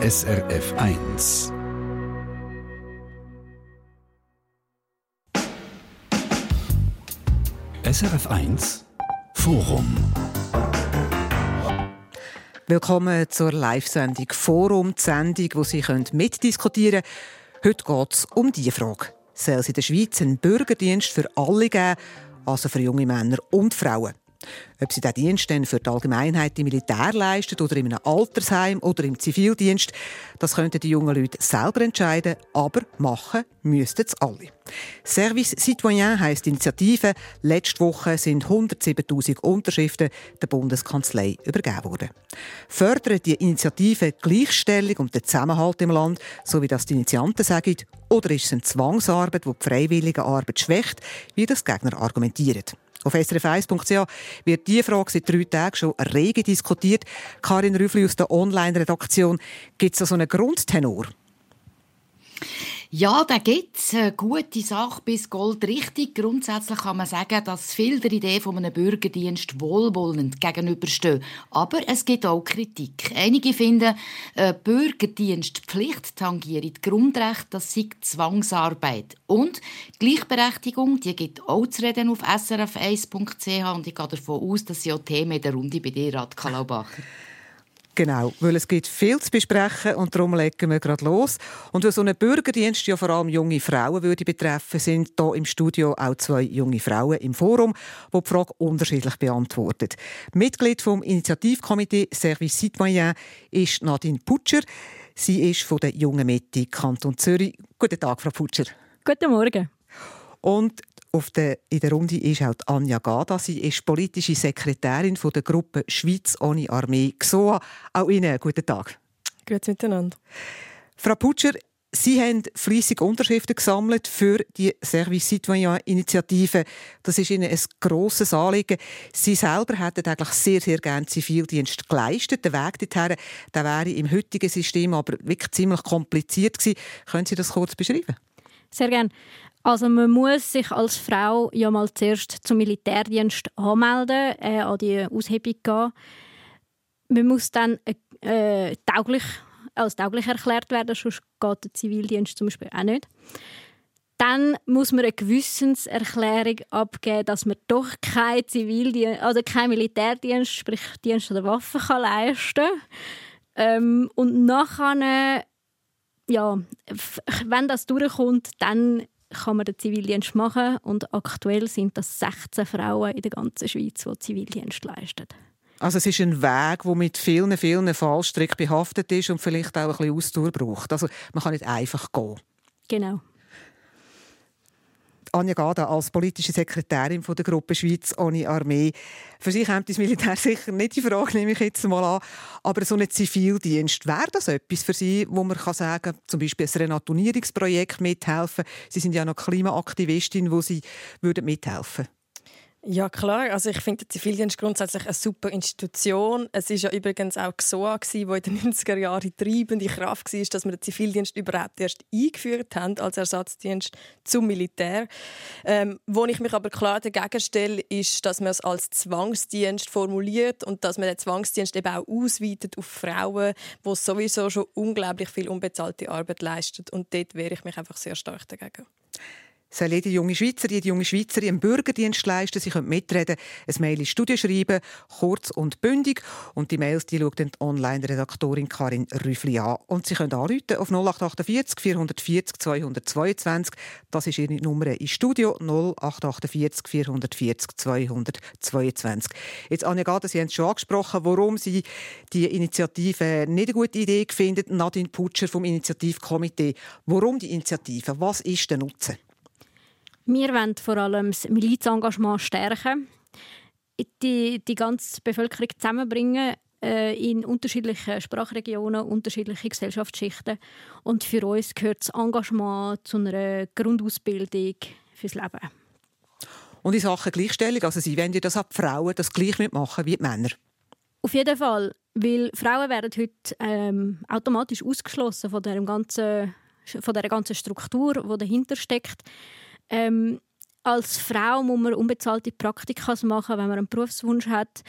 SRF 1. SRF 1 Forum. Willkommen zur Live-Sendung Forum, die Sendung, wo Sie mitdiskutieren können. Heute geht es um diese Frage. Soll es in der Schweiz einen Bürgerdienst für alle geben, also für junge Männer und Frauen? Ob sie diesen Dienst dann für die Allgemeinheit im Militär leisten oder in einem Altersheim oder im Zivildienst, das könnten die jungen Leute selber entscheiden, aber machen müssten es alle. Service Citoyen heisst Initiative. Letzte Woche sind 107.000 Unterschriften der Bundeskanzlei übergeben worden. Fördert die Initiative Gleichstellung und den Zusammenhalt im Land, so wie das die Initianten sagen, oder ist es eine Zwangsarbeit, die die freiwillige Arbeit schwächt, wie das Gegner argumentieren? Auf srf1.ch wird diese Frage seit drei Tagen schon rege diskutiert. Karin Rüffli aus der Online-Redaktion. Gibt es da so einen Grundtenor? Ja, da gibt es eine gute Sache bis Gold richtig. Grundsätzlich kann man sagen, dass viele der Idee von einem Bürgerdienst wohlwollend gegenüberstehen. Aber es gibt auch Kritik. Einige finden, eine Bürgerdienstpflicht tangiert die Grundrechte, das sei Zwangsarbeit. Und Gleichberechtigung, die gibt auch zu reden auf srf1.ch und ich gehe davon aus, dass sie auch Themen in der Runde bei dir, Radka Laubacher. Genau, weil es gibt viel zu besprechen und darum legen wir gerade los. Und weil so ein Bürgerdienst ja vor allem junge Frauen würde betreffen, sind hier im Studio auch zwei junge Frauen im Forum, die die Frage unterschiedlich beantworten. Mitglied vom Initiativkomitee Service Citoyen ist Nadine Putscher. Sie ist von der Jungen Mitte Kanton Zürich. Guten Tag, Frau Putscher. Guten Morgen. Und der, in der Runde ist auch Anja Gada. Sie ist politische Sekretärin von der Gruppe Schweiz ohne Armee GSOA. Auch Ihnen einen guten Tag. Grüezi miteinander. Frau Putscher, Sie haben fließig Unterschriften gesammelt für die Service Citoyen Initiative. Das ist Ihnen ein grosses Anliegen. Sie selber hätten eigentlich sehr, sehr gerne Zivildienst geleistet. Der Weg dorthin der wäre im heutigen System aber wirklich ziemlich kompliziert gewesen. Können Sie das kurz beschreiben? Sehr gerne. Also man muss sich als Frau ja mal zuerst zum Militärdienst anmelden, äh, an die Aushebung gehen. Man muss dann äh, tauglich, als tauglich erklärt werden, sonst geht der Zivildienst zum Beispiel auch nicht. Dann muss man eine Gewissenserklärung abgeben, dass man doch kein Zivildienst, also kein Militärdienst, sprich Dienst oder Waffen kann leisten ähm, Und nachher, ja, wenn das durchkommt, dann kann man den Zivildienst machen und aktuell sind das 16 Frauen in der ganzen Schweiz, die Zivildienst leisten. Also es ist ein Weg, der mit vielen, vielen Fallstricken behaftet ist und vielleicht auch ein bisschen Ausdauer braucht. Also man kann nicht einfach gehen. Genau. Anja Gada als politische Sekretärin von der Gruppe Schweiz ohne Armee. Für Sie kommt das Militär sicher nicht die Frage, nehme ich jetzt mal an. Aber so ein Zivildienst, wäre das etwas für Sie, wo man kann sagen zum Beispiel ein Renaturierungsprojekt mithelfen? Sie sind ja noch Klimaaktivistin, wo Sie würden mithelfen würden. Ja, klar. Also ich finde, der Zivildienst grundsätzlich eine super Institution. Es ist ja übrigens auch GSOA, die in den 90er Jahren treibende Kraft war, dass wir den Zivildienst überhaupt erst eingeführt haben als Ersatzdienst zum Militär. Ähm, wo ich mich aber klar dagegen stelle, ist, dass man es als Zwangsdienst formuliert und dass man den Zwangsdienst eben auch ausweitet auf Frauen, die sowieso schon unglaublich viel unbezahlte Arbeit leisten. Und dort wehre ich mich einfach sehr stark dagegen soll jede junge Schweizer, jede junge Schweizerin einen Bürgerdienst leisten. Sie können mitreden, ein Mail in Studie schreiben, kurz und bündig. Und die Mails die schaut die Online-Redaktorin Karin Rüffli an. Und Sie können anrufen auf 0848 440 222. Das ist Ihre Nummer im Studio 0848 440 222. Jetzt, Anja Gade, Sie haben es schon angesprochen, warum Sie die Initiative nicht eine gute Idee finden. Nadine Putscher vom Initiativkomitee. Warum die Initiative? Was ist der Nutzen? Wir wollen vor allem das Milizengagement stärken, die, die ganze Bevölkerung zusammenbringen äh, in unterschiedlichen Sprachregionen, unterschiedliche Gesellschaftsschichten. Und für uns gehört das Engagement zu einer Grundausbildung fürs Leben. Und in Sachen Gleichstellung, also Sie wollen ja, dass die Frauen das gleich mitmachen wie die Männer? Auf jeden Fall, weil Frauen werden heute ähm, automatisch ausgeschlossen von der ganzen, von der ganzen Struktur, die dahinter steckt. Ähm, als Frau muss man unbezahlte Praktika machen, wenn man einen Berufswunsch hat.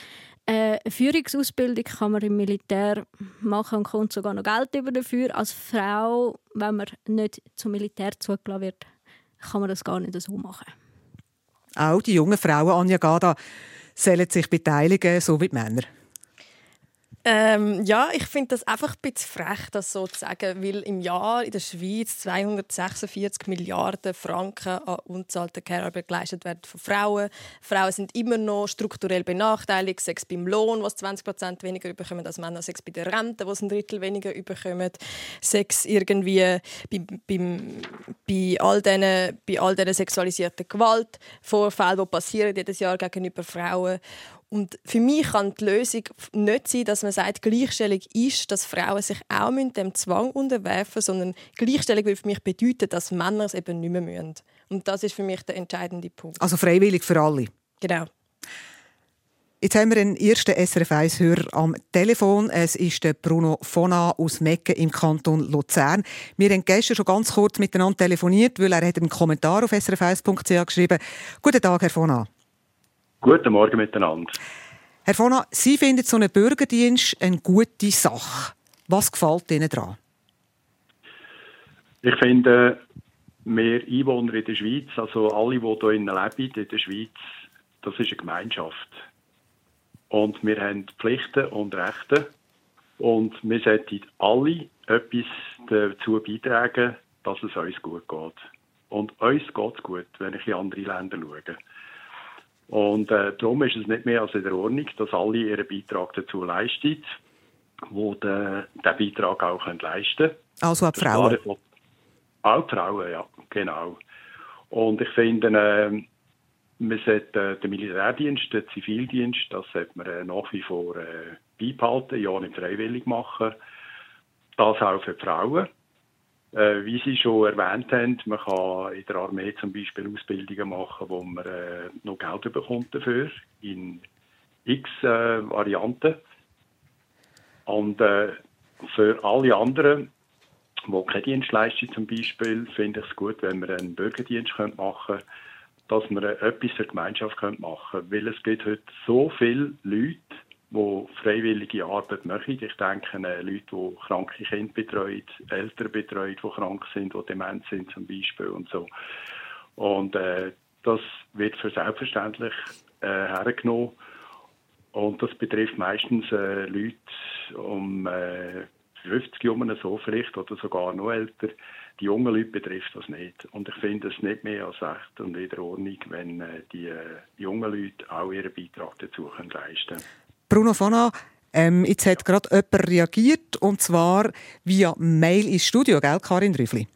Äh, eine Führungsausbildung kann man im Militär machen und kommt sogar noch Geld über dafür. Als Frau, wenn man nicht zum Militär zugelassen wird, kann man das gar nicht so machen. Auch die jungen Frauen, Anja Gada, sollen sich beteiligen, so wie die Männer. Ähm, ja, ich finde das einfach ein bisschen frech, das so zu sagen, weil im Jahr in der Schweiz 246 Milliarden Franken an unzahlter Care-Arbeit geleistet werden von Frauen. Frauen sind immer noch strukturell benachteiligt, sechs beim Lohn, was 20 Prozent weniger bekommen als Männer, sechs bei der Rente, was ein Drittel weniger bekommen, sechs irgendwie bei, beim, bei all diesen bei all diesen sexualisierten Gewaltvorfällen, die passieren jedes Jahr gegenüber Frauen und für mich kann die Lösung nicht sein, dass man sagt, Gleichstellung ist, dass Frauen sich auch dem Zwang unterwerfen müssen, sondern Gleichstellung will für mich bedeuten, dass Männer es eben nicht mehr müssen. Und das ist für mich der entscheidende Punkt. Also freiwillig für alle? Genau. Jetzt haben wir einen ersten SRF 1-Hörer am Telefon. Es ist der Bruno Fona aus Mecken im Kanton Luzern. Wir haben gestern schon ganz kurz miteinander telefoniert, weil er einen Kommentar auf srf1.ch geschrieben hat. Guten Tag, Herr Fona. Guten Morgen miteinander. Herr Fona, Sie finden so einen Bürgerdienst eine gute Sache. Was gefällt Ihnen daran? Ich finde, wir Einwohner in der Schweiz, also alle, die hier leben in der Schweiz, das ist eine Gemeinschaft. Und wir haben Pflichten und Rechte. Und wir sollten alle etwas dazu beitragen, dass es uns gut geht. Und uns geht es gut, wenn ich in andere Länder schaue. Und äh, darum ist es nicht mehr als in der Ordnung, dass alle ihren Beitrag dazu leisten, die den, den Beitrag auch können leisten können. Also auch die Frauen? Auch die Frauen, ja, genau. Und ich finde, äh, man sollte äh, den Militärdienst, den Zivildienst, das sollte man äh, nach wie vor äh, beibehalten, ja nicht freiwillig machen. Das auch für die Frauen. Äh, wie Sie schon erwähnt haben, man kann in der Armee zum Beispiel Ausbildungen machen, wo man äh, noch Geld bekommt dafür, in x äh, Varianten. Und äh, für alle anderen, die keine Dienstleistung zum Beispiel, finde ich es gut, wenn wir einen Bürgerdienst machen können, dass wir etwas für die Gemeinschaft machen können. Weil es gibt heute so viele Leute, die freiwillige Arbeit machen. Ich denke an Leute, die kranke Kinder betreuen, Eltern betreuen, die krank sind, die dement sind zum Beispiel und so. Und äh, das wird für selbstverständlich äh, hergenommen. Und das betrifft meistens äh, Leute um äh, 50 Jahre so vielleicht oder sogar noch älter. Die jungen Leute betrifft das nicht. Und ich finde es nicht mehr als recht und in der Ordnung, wenn äh, die äh, jungen Leute auch ihren Beitrag dazu können leisten können. Bruno Fana, ähm, jetzt hat gerade jemand reagiert, und zwar via Mail ins Studio, gell, Karin Drüffli?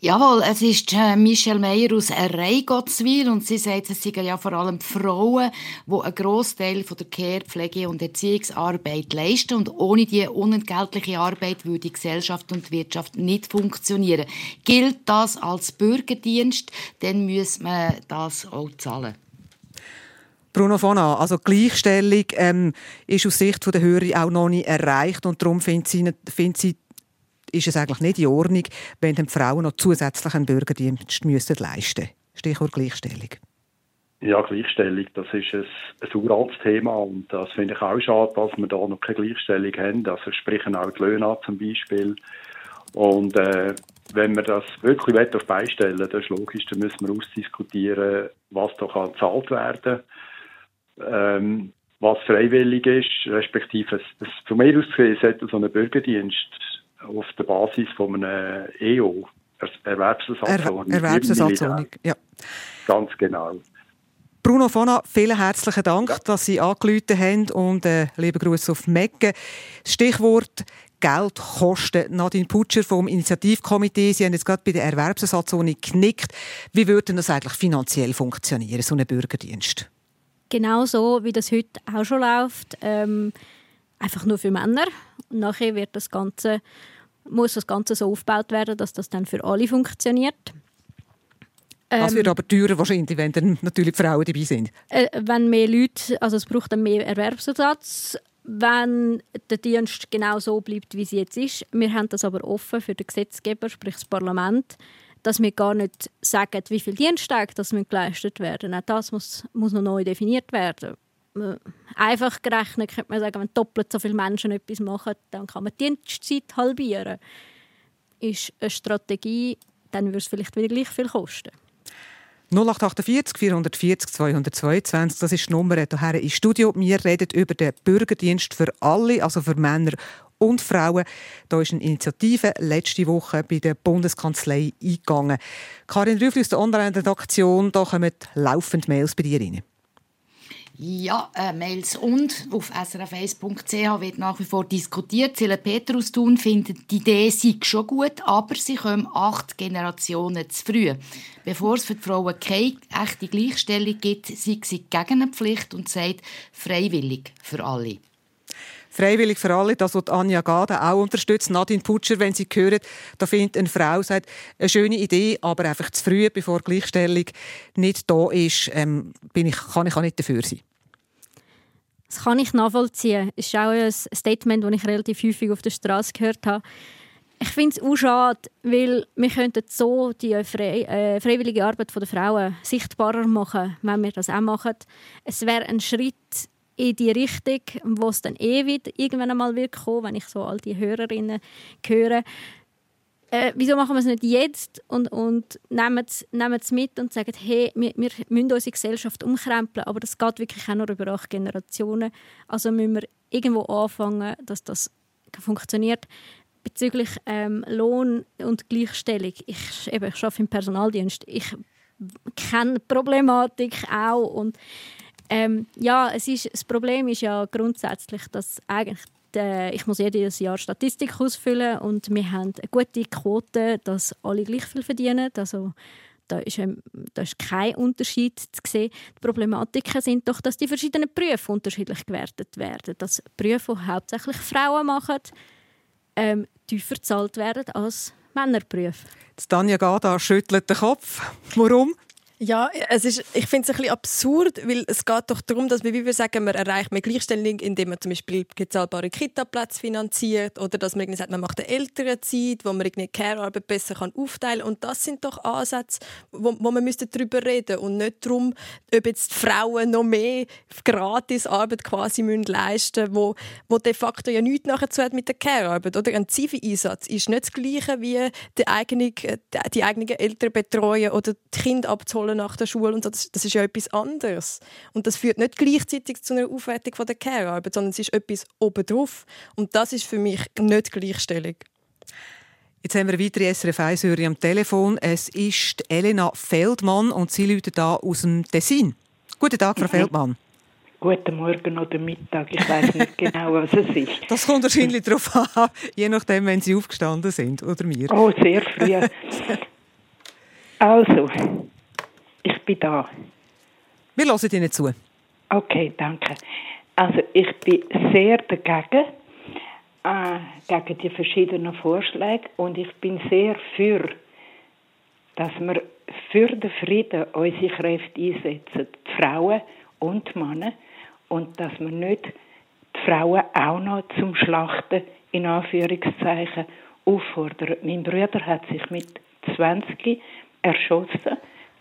Jawohl, es ist äh, Michelle Meyer aus Reigottswil und sie sagt, es sind ja vor allem Frauen, die einen Großteil von der Care-, Pflege- und Erziehungsarbeit leisten und ohne diese unentgeltliche Arbeit würde die Gesellschaft und die Wirtschaft nicht funktionieren. Gilt das als Bürgerdienst, dann muss man das auch zahlen. Bruno Fona, also Gleichstellung ähm, ist aus Sicht der Hörer auch noch nicht erreicht und darum findet sie, findet sie, ist es eigentlich nicht in Ordnung, wenn die Frauen noch zusätzlich einen Bürgerdienst müssen leisten müssen. Stichwort Gleichstellung. Ja, Gleichstellung, das ist ein, ein uraltes Thema und das finde ich auch schade, dass wir da noch keine Gleichstellung haben. Also sprechen auch die Löhne an zum Beispiel. Und äh, wenn wir das wirklich auf beistellen das ist logisch, dann müssen wir ausdiskutieren, was da kann gezahlt werden kann ähm, was freiwillig ist, respektive es, es, von mir aus gesehen sollte so ein Bürgerdienst auf der Basis von einem EO, Erwerbsersatzordnung. Er Erwerbsersatzordnung, ja. Ganz genau. Bruno Fona, vielen herzlichen Dank, ja. dass Sie angerufen haben und äh, liebe Grüße auf Mecke. Stichwort Geld kosten. Nadine Putscher vom Initiativkomitee, Sie haben jetzt gerade bei der Erwerbsersatzordnung geknickt. Wie würde das eigentlich finanziell funktionieren, so ein Bürgerdienst? Genau so, wie das heute auch schon läuft, ähm, einfach nur für Männer. Und nachher wird das Ganze, muss das Ganze so aufgebaut werden, dass das dann für alle funktioniert. Das wird ähm, aber teurer wahrscheinlich, wenn dann natürlich Frauen dabei sind. Äh, wenn mehr Leute, also es braucht dann mehr Erwerbsersatz, wenn der Dienst genau so bleibt, wie es jetzt ist. Wir haben das aber offen für den Gesetzgeber, sprich das Parlament, dass wir gar nicht sagen, wie viele Diensttage das geleistet werden. Auch das muss, muss noch neu definiert werden. äh, einfach gerechnet könnte man sagen, wenn doppelt so viele Menschen etwas machen, dann kann man die Dienstzeit halbieren. Ist eine Strategie, dann würde es vielleicht wieder gleich viel kosten. 0848 440 222, das ist die Nummer hierher ins Studio. Wir reden über den Bürgerdienst für alle, also für Männer und Frauen. Da ist eine Initiative letzte Woche bei der Bundeskanzlei eingegangen. Karin Rüffli aus der Online-Redaktion, da kommen laufend Mails bei dir rein. Ja, äh, Mails und auf srf1.ch wird nach wie vor diskutiert. Zille Petrus tun findet, die Idee sei schon gut, aber sie kommen acht Generationen zu früh. Bevor es für die Frauen keine echte Gleichstellung gibt, sei sie gegen eine Pflicht und sagt freiwillig für alle. Freiwillig für alle, das wird Anja Gade auch unterstützt. Nadine Putscher, wenn sie hören, da findet eine Frau, sagt, eine schöne Idee, aber einfach zu früh, bevor Gleichstellung nicht da ist, ähm, bin ich, kann ich auch nicht dafür sein. Das kann ich nachvollziehen. Das ist auch ein Statement, das ich relativ häufig auf der Straße gehört habe. Ich finde es auch schade, weil wir könnten so die frei, äh, freiwillige Arbeit der Frauen sichtbarer machen, wenn wir das auch machen. Es wäre ein Schritt in die Richtung, wo es dann eh wieder irgendwann einmal wird kommen, wenn ich so all die Hörerinnen höre äh, wieso machen wir es nicht jetzt und, und nehmen, es, nehmen es mit und sagen, hey, wir, wir müssen unsere Gesellschaft umkrempeln, aber das geht wirklich auch nur über acht Generationen. Also müssen wir irgendwo anfangen, dass das funktioniert. Bezüglich ähm, Lohn und Gleichstellung, ich, eben, ich arbeite im Personaldienst, ich kenne die Problematik auch und ähm, ja, es ist, das Problem ist ja grundsätzlich, dass eigentlich äh, ich muss jedes Jahr Statistik ausfüllen und wir haben eine gute Quote, dass alle gleich viel verdienen. Also da ist, da ist kein Unterschied zu sehen. Die Problematiken sind doch, dass die verschiedenen Berufe unterschiedlich gewertet werden. Dass Berufe, die hauptsächlich Frauen machen, ähm, tiefer bezahlt werden als Männerberufe. Tanja Gada schüttelt den Kopf. Warum? Ja, es ist, ich finde es ein bisschen absurd, weil es geht doch darum, dass wir, wie wir sagen, man erreicht mehr Gleichstellung, indem man zum Beispiel bezahlbare Kita-Plätze finanziert oder dass man sagt, man macht eine ältere Zeit, wo man irgendwie Care-Arbeit besser kann aufteilen kann. Und das sind doch Ansätze, wo, wo man müsste darüber reden und nicht darum, ob jetzt die Frauen noch mehr gratis Arbeit quasi müssen leisten müssen, wo, wo de facto ja nichts nachher zu hat mit der Care-Arbeit. Oder ein Zivi-Einsatz ist nicht das Gleiche wie die eigene, die eigenen Eltern betreuen oder die Kinder abzuholen Schule nach der Schule und so, das, das ist ja etwas anderes. Und das führt nicht gleichzeitig zu einer Aufwertung von der Care-Arbeit, sondern es ist etwas obendrauf. Und das ist für mich nicht Gleichstellung. Jetzt haben wir eine weitere SRF 1 am Telefon. Es ist Elena Feldmann und sie läutet da aus dem Tessin. Guten Tag, Frau. Feldmann. Guten Morgen oder Mittag, ich weiß nicht genau, was es ist. Das kommt wahrscheinlich darauf an, je nachdem, wenn Sie aufgestanden sind oder mir. Oh, sehr früh. also, ich bin da. Wir hören Ihnen zu. Okay, danke. Also ich bin sehr dagegen, äh, gegen die verschiedenen Vorschläge und ich bin sehr für, dass wir für den Frieden unsere Kräfte einsetzen, die Frauen und die Männer, und dass wir nicht die Frauen auch noch zum Schlachten in Anführungszeichen auffordern. Mein Bruder hat sich mit 20 erschossen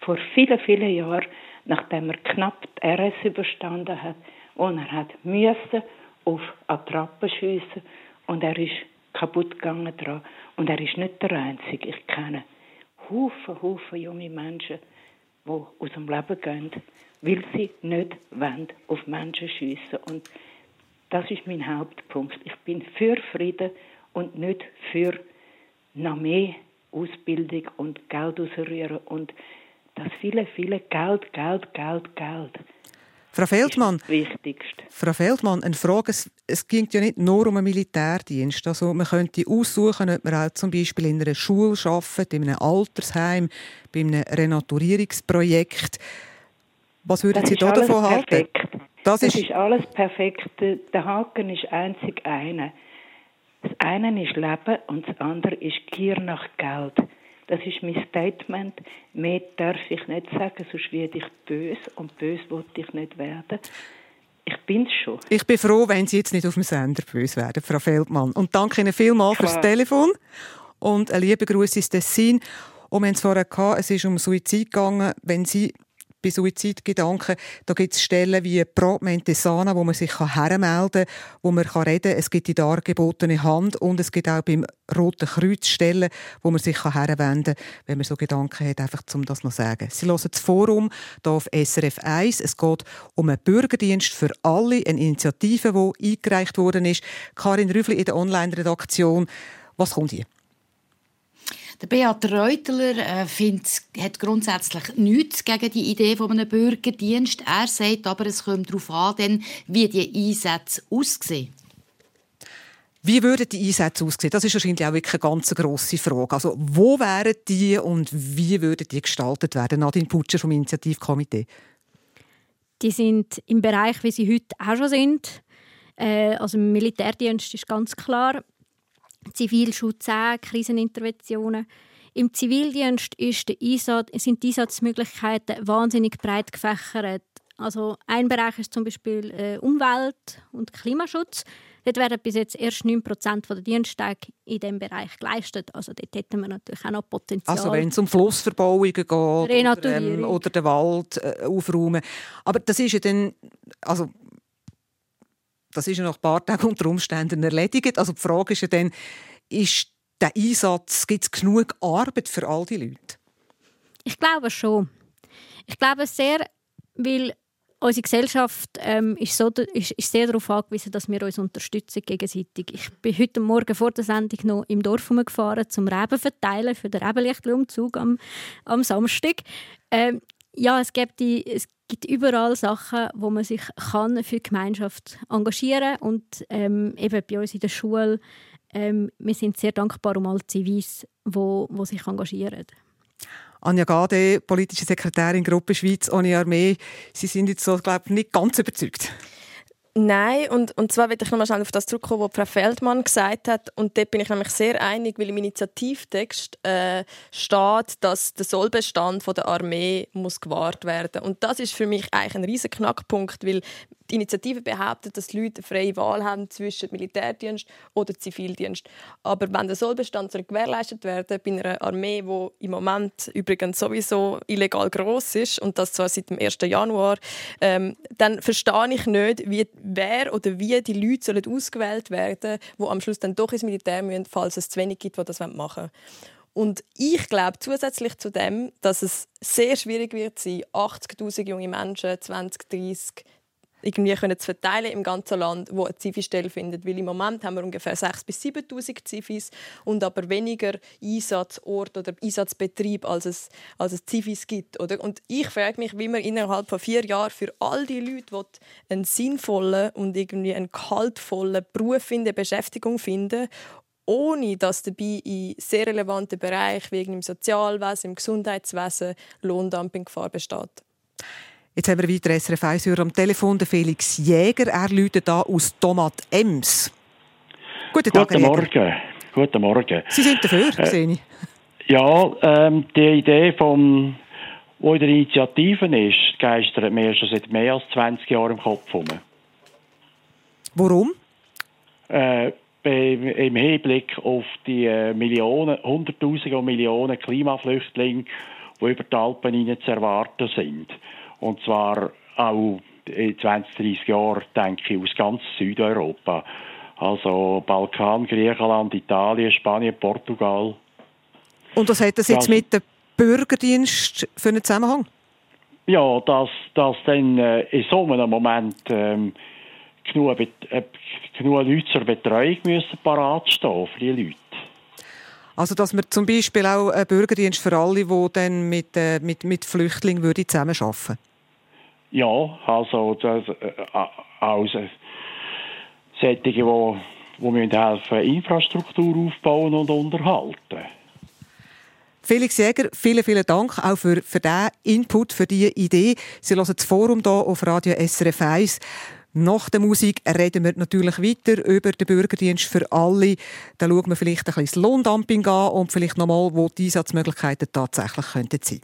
vor vielen, vielen Jahren, nachdem er knapp die RS überstanden hat und er hat müssen auf Attrappen schiessen und er ist kaputt gegangen dran. Und er ist nicht der Einzige. Ich kenne Haufen, Haufen junge Menschen, die aus dem Leben gehen, weil sie nicht wollen, auf Menschen schiessen. Und das ist mein Hauptpunkt. Ich bin für Frieden und nicht für noch mehr Ausbildung und Geld ausrühren und das viele, viele Geld, Geld, Geld, Geld. Frau Feldmann. Frau Feldmann, eine Frage. Es, es ging ja nicht nur um einen Militärdienst. Also man könnte aussuchen, ob man auch zum Beispiel in einer Schule arbeitet, in einem Altersheim, bei einem Renaturierungsprojekt. Was würden das Sie da davon halten? Das, das ist, ist alles perfekt. Der Haken ist einzig einer. Das eine ist Leben und das andere ist Gier nach Geld. Das ist mein Statement. Mehr darf ich nicht sagen, sonst werde ich böse und böse wollte ich nicht werden. Ich bin es schon. Ich bin froh, wenn Sie jetzt nicht auf dem Sender böse werden, Frau Feldmann. Und danke Ihnen vielmals Klar. fürs Telefon und ein lieber Gruß ins Tessin. Und wir haben es vorher gehabt, es ist um Suizid gegangen. Wenn Sie bei Suizidgedanken. Da gibt es Stellen wie Pro Mentesana, wo man sich hermelden kann, wo man reden kann. Es gibt die dargebotene Hand und es gibt auch beim Roten Kreuz Stellen, wo man sich herwenden kann, wenn man so Gedanken hat, einfach um das noch zu sagen. Sie hören das Forum hier auf SRF 1. Es geht um einen Bürgerdienst für alle, eine Initiative, die eingereicht worden ist. Karin Rüffli in der Online-Redaktion. Was kommt hier? Der Beat Reutler äh, findet, hat grundsätzlich nichts gegen die Idee von einem Bürgerdienst. Er sagt aber, es kommt darauf an, wie die Einsätze aussehen. Wie würden die Einsätze aussehen? Das ist wahrscheinlich auch wirklich eine ganz grosse Frage. Also, wo wären die und wie würden die gestaltet werden? Nadine Putscher vom Initiativkomitee. Die sind im Bereich, wie sie heute auch schon sind. Äh, also im Militärdienst ist ganz klar. Zivilschutz auch, Kriseninterventionen. Im Zivildienst Einsatz, sind die Einsatzmöglichkeiten wahnsinnig breit gefächert. Also ein Bereich ist zum Beispiel äh, Umwelt- und Klimaschutz. Dort werden bis jetzt erst 9% der Diensttage in diesem Bereich geleistet. Also dort hätten wir natürlich auch noch Potenzial. Also wenn es um Flussverbauungen geht oder, ähm, oder den Wald äh, aufräumen. Aber das ist ja dann, also das ist ja nach ein paar Tagen unter Umständen erledigt. Also die Frage ist ja dann, ist der Einsatz, gibt es genug Arbeit für all die Leute? Ich glaube schon. Ich glaube sehr, weil unsere Gesellschaft ähm, ist, so, ist, ist, sehr darauf angewiesen, dass wir uns unterstützen gegenseitig. Ich bin heute Morgen vor der Sendung noch im Dorf gefahren, zum Reben verteilen für den Rebenlichtumzug am, am Samstag. Ähm, ja, es gibt, die, es gibt überall Sachen, wo man sich kann für die Gemeinschaft engagieren kann. Und ähm, eben bei uns in der Schule, ähm, wir sind sehr dankbar um alle Zivis, die wo, wo sich engagieren. Anja Gade, politische Sekretärin Gruppe Schweiz ohne Armee. Sie sind jetzt so, glaube ich, nicht ganz überzeugt. Nein, und, und zwar will ich nochmal schnell auf das zurückkommen, was Frau Feldmann gesagt hat. Und dort bin ich nämlich sehr einig, weil im Initiativtext äh, steht, dass der Sollbestand von der Armee muss gewahrt werden. Und das ist für mich eigentlich ein riesiger Knackpunkt, weil die Initiative behauptet, dass die Leute freie Wahl haben zwischen Militärdienst oder Zivildienst. Aber wenn der Sollbestand gewährleistet werden bei einer Armee, die im Moment übrigens sowieso illegal groß ist und das zwar seit dem 1. Januar, ähm, dann verstehe ich nicht, wie, wer oder wie die Leute sollen ausgewählt werden, die am Schluss dann doch ins Militär müssen, falls es zu wenig gibt, die das machen wollen. Und ich glaube zusätzlich zu dem, dass es sehr schwierig wird sein, 80'000 junge Menschen 2030 irgendwie können zu verteilen im ganzen Land, wo eine Zivi-Stelle findet. Weil im Moment haben wir ungefähr 6.000 bis 7.000 Zivis und aber weniger Einsatzort oder Einsatzbetrieb, als es, als es Zivis gibt. Oder? Und ich frage mich, wie man innerhalb von vier Jahren für all die Leute einen sinnvollen und irgendwie einen kaltvollen Beruf finden, Beschäftigung finden ohne dass dabei in sehr relevanten Bereichen wie im Sozialwesen, im Gesundheitswesen Lohndumpinggefahr besteht. Jetzt haben wir weiter SRF 1 am Telefon, den Felix Jäger. Er läutet da aus Tomat Ems. Guten Tag, Guten Morgen. Guten Morgen. Sie sind dafür, äh, sehe ich. Ja, ähm, die Idee, vom, die in der Initiative ist, geistert mir schon seit mehr als 20 Jahren im Kopf herum. Warum? Äh, im Hinblick auf die äh, Millionen, Hunderttausende und Millionen Klimaflüchtlinge, die über die Alpen hinein zu erwarten sind. Und zwar auch in 20, 30 Jahren, denke ich, aus ganz Südeuropa. Also Balkan, Griechenland, Italien, Spanien, Portugal. Und was hat das jetzt mit dem Bürgerdienst für einen Zusammenhang? Ja, dass, dass dann äh, in so einem Moment ähm, genug, äh, genug Leute zur Betreuung müssen parat stehen für die Leute. Also dass man zum Beispiel auch einen Bürgerdienst für alle, die dann mit, äh, mit, mit Flüchtlingen würde zusammenarbeiten Ja, also das, äh, als äh, solche, die, die müssen helfen, Infrastruktur aufbauen und unterhalten. Felix Jäger, vielen, vielen Dank auch für, für diesen Input, für diese Idee. Sie hören das Forum hier auf Radio SRF 1. Nach der Musik reden wir natürlich weiter über den Bürgerdienst für alle. Da schauen wir vielleicht ein bisschen das Lohndumping an und vielleicht nochmal, wo die Einsatzmöglichkeiten tatsächlich könnten sein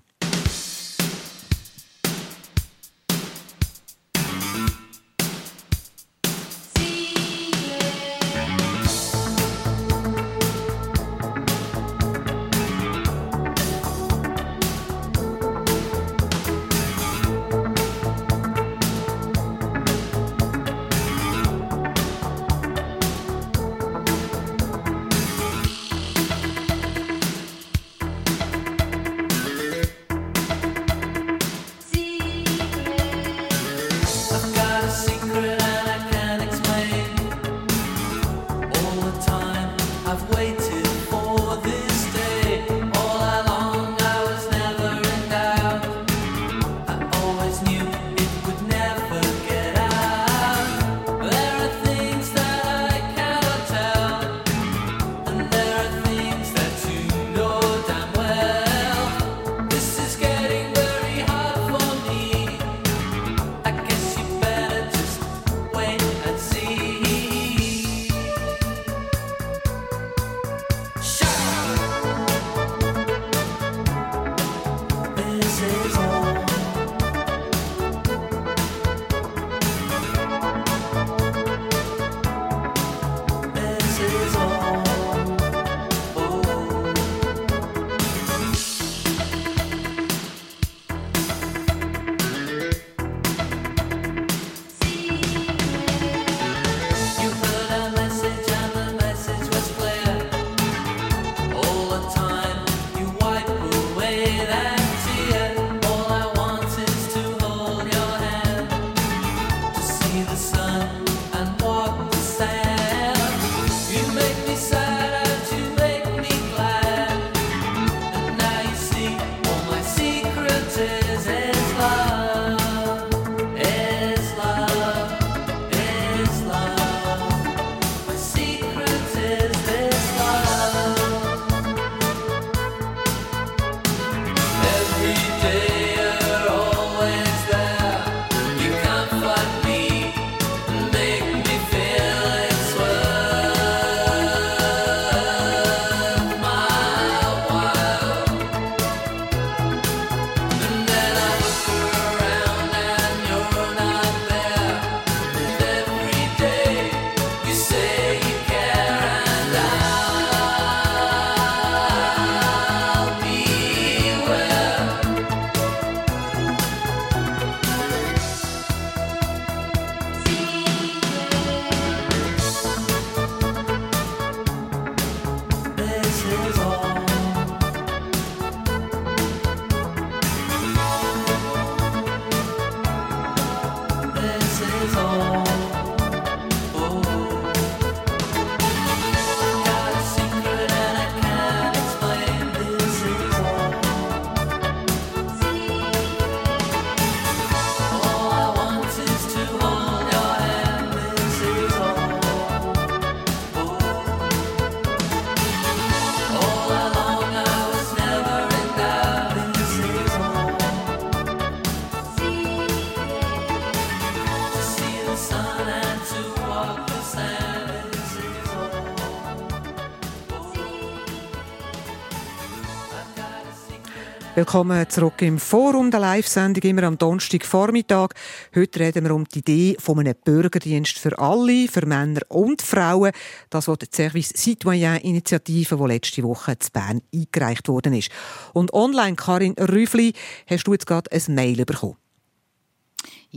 Willkommen zurück im Forum der Live-Sendung, immer am Donnerstagvormittag. Heute reden wir um die Idee von einem Bürgerdienst für alle, für Männer und Frauen. Das wird die Service Citoyen Initiative, die letzte Woche zu Bern eingereicht worden ist. Und online, Karin Rüffli, hast du jetzt gerade ein Mail bekommen.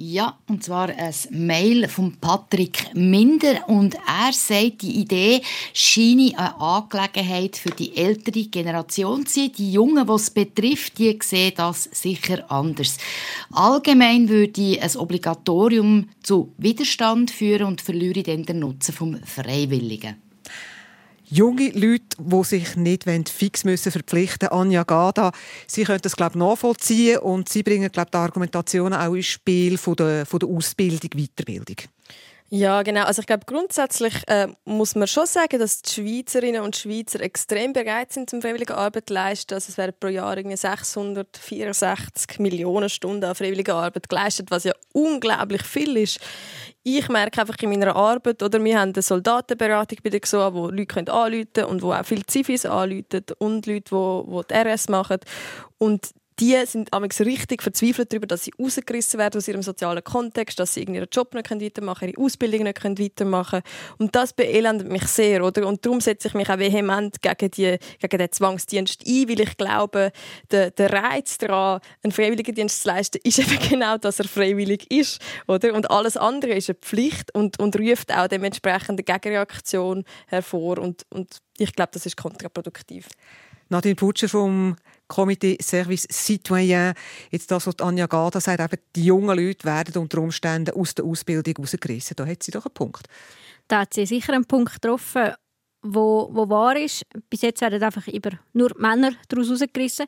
Ja, und zwar ein Mail von Patrick Minder und er sagt, die Idee scheine eine Angelegenheit für die ältere Generation zu sein. Die Jungen, die es betrifft, die sehen das sicher anders. Allgemein würde ein Obligatorium zu Widerstand führen und verliere dann den Nutzen vom Freiwilligen. Junge Leute, die sich nicht fix müssen verpflichten müssen, Anja Gada, sie können das glaube ich, nachvollziehen und sie bringen glaube ich, die Argumentation auch ins Spiel von der, von der Ausbildung, Weiterbildung. Ja, genau. Also ich glaube, grundsätzlich äh, muss man schon sagen, dass die Schweizerinnen und Schweizer extrem bereit sind, zum freiwillige Arbeit zu leisten. Also es werden pro Jahr 664 Millionen Stunden an freiwilliger Arbeit geleistet, was ja unglaublich viel ist. Ich merke einfach in meiner Arbeit, oder wir haben eine Soldatenberatung bei der XOA, wo Leute anrufen können und wo auch viele Zivis anrufen und Leute, die die RS machen. Und die sind richtig verzweifelt darüber, dass sie rausgerissen werden aus ihrem sozialen Kontext, dass sie ihren Job nicht weitermachen können, ihre Ausbildung nicht weitermachen können. Und das beelendet mich sehr. Oder? Und darum setze ich mich auch vehement gegen, die, gegen den Zwangsdienst ein, weil ich glaube, der, der Reiz daran, einen Freiwilligendienst zu leisten, ist eben genau, dass er freiwillig ist. Oder? Und alles andere ist eine Pflicht und, und ruft auch dementsprechend eine Gegenreaktion hervor. Und, und ich glaube, das ist kontraproduktiv. Nadine Putscher vom Komitee Service Citoyen. Jetzt das, was Anja Gada sagt, eben, die jungen Leute werden unter Umständen aus der Ausbildung rausgerissen. Da hat sie doch einen Punkt. Da hat sie sicher einen Punkt getroffen. wo, wo wahr ist. Bis jetzt werden einfach über nur Männer daraus rausgerissen.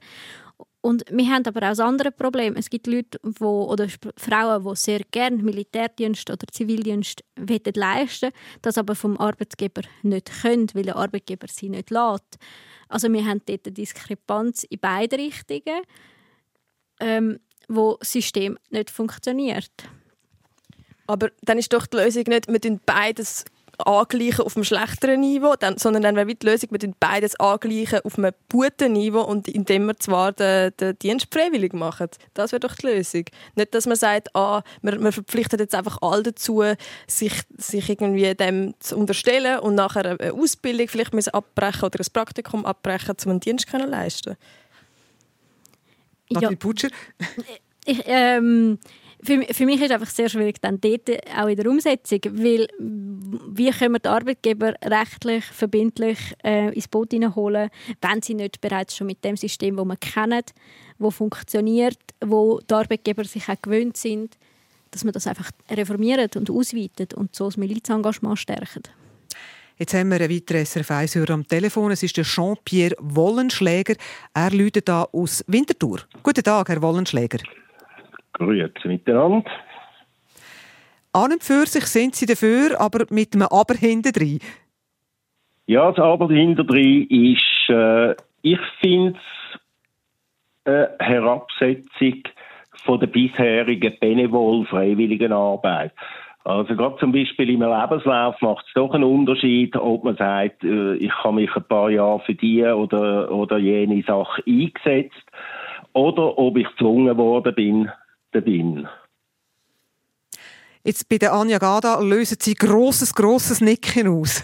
Und wir haben aber auch andere Problem. Es gibt Leute wo, oder Frauen, die sehr gerne Militärdienst oder Zivildienst leisten das aber vom Arbeitgeber nicht können, weil der Arbeitgeber sie nicht lässt. Also wir haben dort eine Diskrepanz in beide Richtungen, ähm, wo das System nicht funktioniert. Aber dann ist doch die Lösung nicht, wir beides angleichen auf einem schlechteren Niveau, dann, sondern dann wäre die Lösung, wir beides angleichen auf einem guten Niveau und indem wir zwar den, den Dienst freiwillig machen. Das wäre doch die Lösung. Nicht, dass man sagt, ah, man, man verpflichtet jetzt einfach alle dazu, sich, sich irgendwie dem zu unterstellen und nachher eine Ausbildung vielleicht müssen abbrechen oder ein Praktikum abbrechen, um einen Dienst zu leisten. Ja. Butcher? Ich, ähm, für, für mich ist es einfach sehr schwierig dann dort auch in der Umsetzung, weil wie können wir die Arbeitgeber rechtlich, verbindlich äh, ins Boot hineinholen, wenn sie nicht bereits schon mit dem System, das wir kennen, wo funktioniert, wo die Arbeitgeber sich auch gewöhnt sind, dass man das einfach reformiert und ausweitet und so das Milizengagement stärkt. Jetzt haben wir einen weiteren SRF 1 am Telefon. Es ist der Jean-Pierre Wollenschläger. Er läutet da aus Winterthur. Guten Tag, Herr Wollenschläger. Grüezi miteinander. An und für sich sind Sie dafür, aber mit einem Aber hinten drin. Ja, das Aber hinten drin ist, äh, ich finde es eine Herabsetzung von der bisherigen benevol Arbeit. Also gerade zum Beispiel im Lebenslauf macht es doch einen Unterschied, ob man sagt, äh, ich habe mich ein paar Jahre für die oder, oder jene Sache eingesetzt oder ob ich gezwungen worden bin, bin. Jetzt bei der Anja Gada lösen Sie grosses, grosses Nicken aus.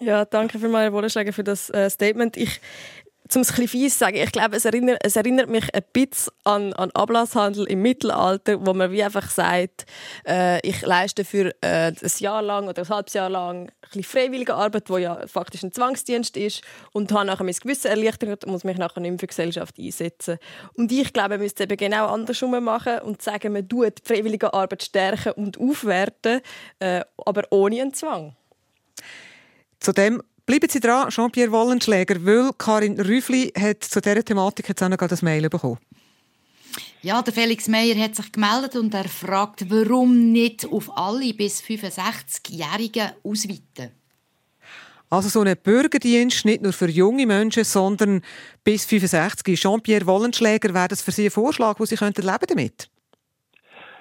ja, danke für meine Wortschläge für das äh, Statement. Ich zum es ein fies sagen, ich glaube, es erinnert, es erinnert mich ein bisschen an, an Ablasshandel im Mittelalter, wo man wie einfach sagt, äh, ich leiste für äh, ein Jahr lang oder ein halbes Jahr lang ein freiwillige Arbeit, wo ja faktisch ein Zwangsdienst ist und habe nachher mein Gewissen erleichtert und muss mich nachher nicht mehr für die Gesellschaft einsetzen. Und ich glaube, man müsste eben genau andersrum machen und sagen, man tut die freiwillige Arbeit stärken und aufwerten, äh, aber ohne einen Zwang. Zudem Bleiben Sie dran, Jean-Pierre Wollenschläger, weil Karin Rüffli hat zu dieser Thematik jetzt auch noch das Mail bekommen. Ja, der Felix Meyer hat sich gemeldet und er fragt, warum nicht auf alle bis 65-Jährigen ausweiten. Also so ein Bürgerdienst nicht nur für junge Menschen, sondern bis 65. Jean-Pierre Wollenschläger, wäre das für Sie ein Vorschlag, wo Sie könnten leben damit?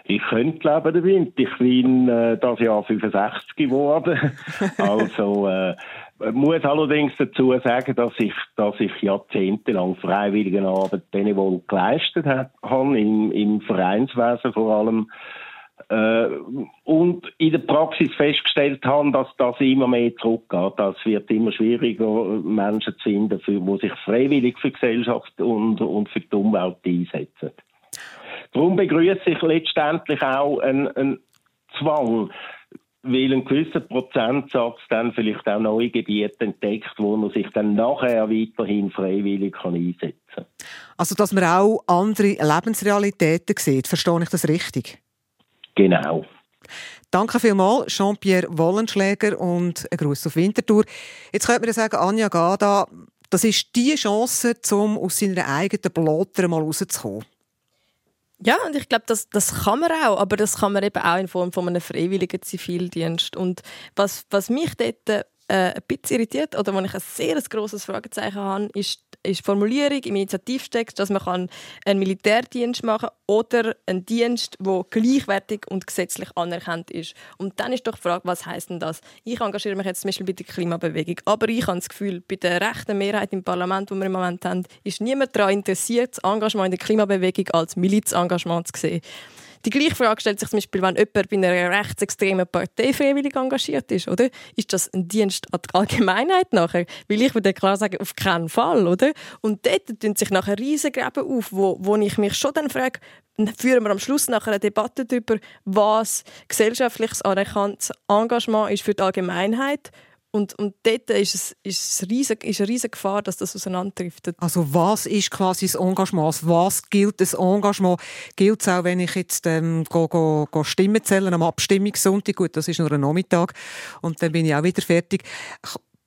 Ich könnte leben damit. Ich bin äh, das Jahr 65 geworden. also äh, ich muss allerdings dazu sagen, dass ich, dass ich jahrzehntelang Freiwilligenarbeit wohl geleistet habe, im, im Vereinswesen vor allem. Äh, und in der Praxis festgestellt habe, dass das immer mehr zurückgeht. Es wird immer schwieriger, Menschen zu finden, die sich freiwillig für die Gesellschaft und, und für die Umwelt einsetzen. Darum begrüße ich letztendlich auch einen, einen Zwang weil ein gewisser Prozentsatz dann vielleicht auch neue Gebiete entdeckt, wo man sich dann nachher weiterhin freiwillig kann einsetzen kann. Also, dass man auch andere Lebensrealitäten sieht, verstehe ich das richtig? Genau. Danke vielmals, Jean-Pierre Wollenschläger und ein Gruß auf Winterthur. Jetzt könnte man sagen, Anja Gada, das ist die Chance, um aus seiner eigenen Blotter mal rauszukommen. Ja, und ich glaube, das, das kann man auch, aber das kann man eben auch in Form von einem freiwilligen Zivildienst. Und was, was mich dort äh, ein bisschen irritiert oder wo ich ein sehr grosses Fragezeichen habe, ist ist die Formulierung im Initiativtext, dass man einen Militärdienst machen kann oder einen Dienst, der gleichwertig und gesetzlich anerkannt ist. Und dann ist doch die Frage, was heißt denn das? Ich engagiere mich jetzt zum Beispiel bei der Klimabewegung, aber ich habe das Gefühl, bei der rechten Mehrheit im Parlament, die wir im Moment haben, ist niemand daran interessiert, das Engagement in der Klimabewegung als Milizengagement zu sehen. Die gleiche Frage stellt sich zum Beispiel, wenn jemand bei einer rechtsextremen Partei freiwillig engagiert ist, oder? Ist das ein Dienst an die Allgemeinheit nachher? Weil ich würde klar sagen, auf keinen Fall, oder? Und dort tun sich nachher Riesengräben auf, wo, wo ich mich schon dann frage, führen wir am Schluss nachher eine Debatte darüber, was gesellschaftliches anerkanntes Engagement ist für die Allgemeinheit und, und dort ist es, ist, es riesig, ist eine riesige Gefahr, dass das auseinanderdriftet. Also was ist quasi das Engagement? Was gilt das Engagement? Gilt es auch, wenn ich jetzt ähm, go, go, go Stimmen zählen am Abstimmungssonntag? Gut, das ist nur ein Nachmittag und dann bin ich auch wieder fertig.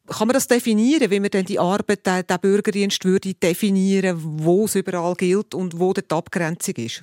kann man das definieren, wie man denn die Arbeit, der, der Bürgerdienst würde definieren, wo es überall gilt und wo die Abgrenzung ist?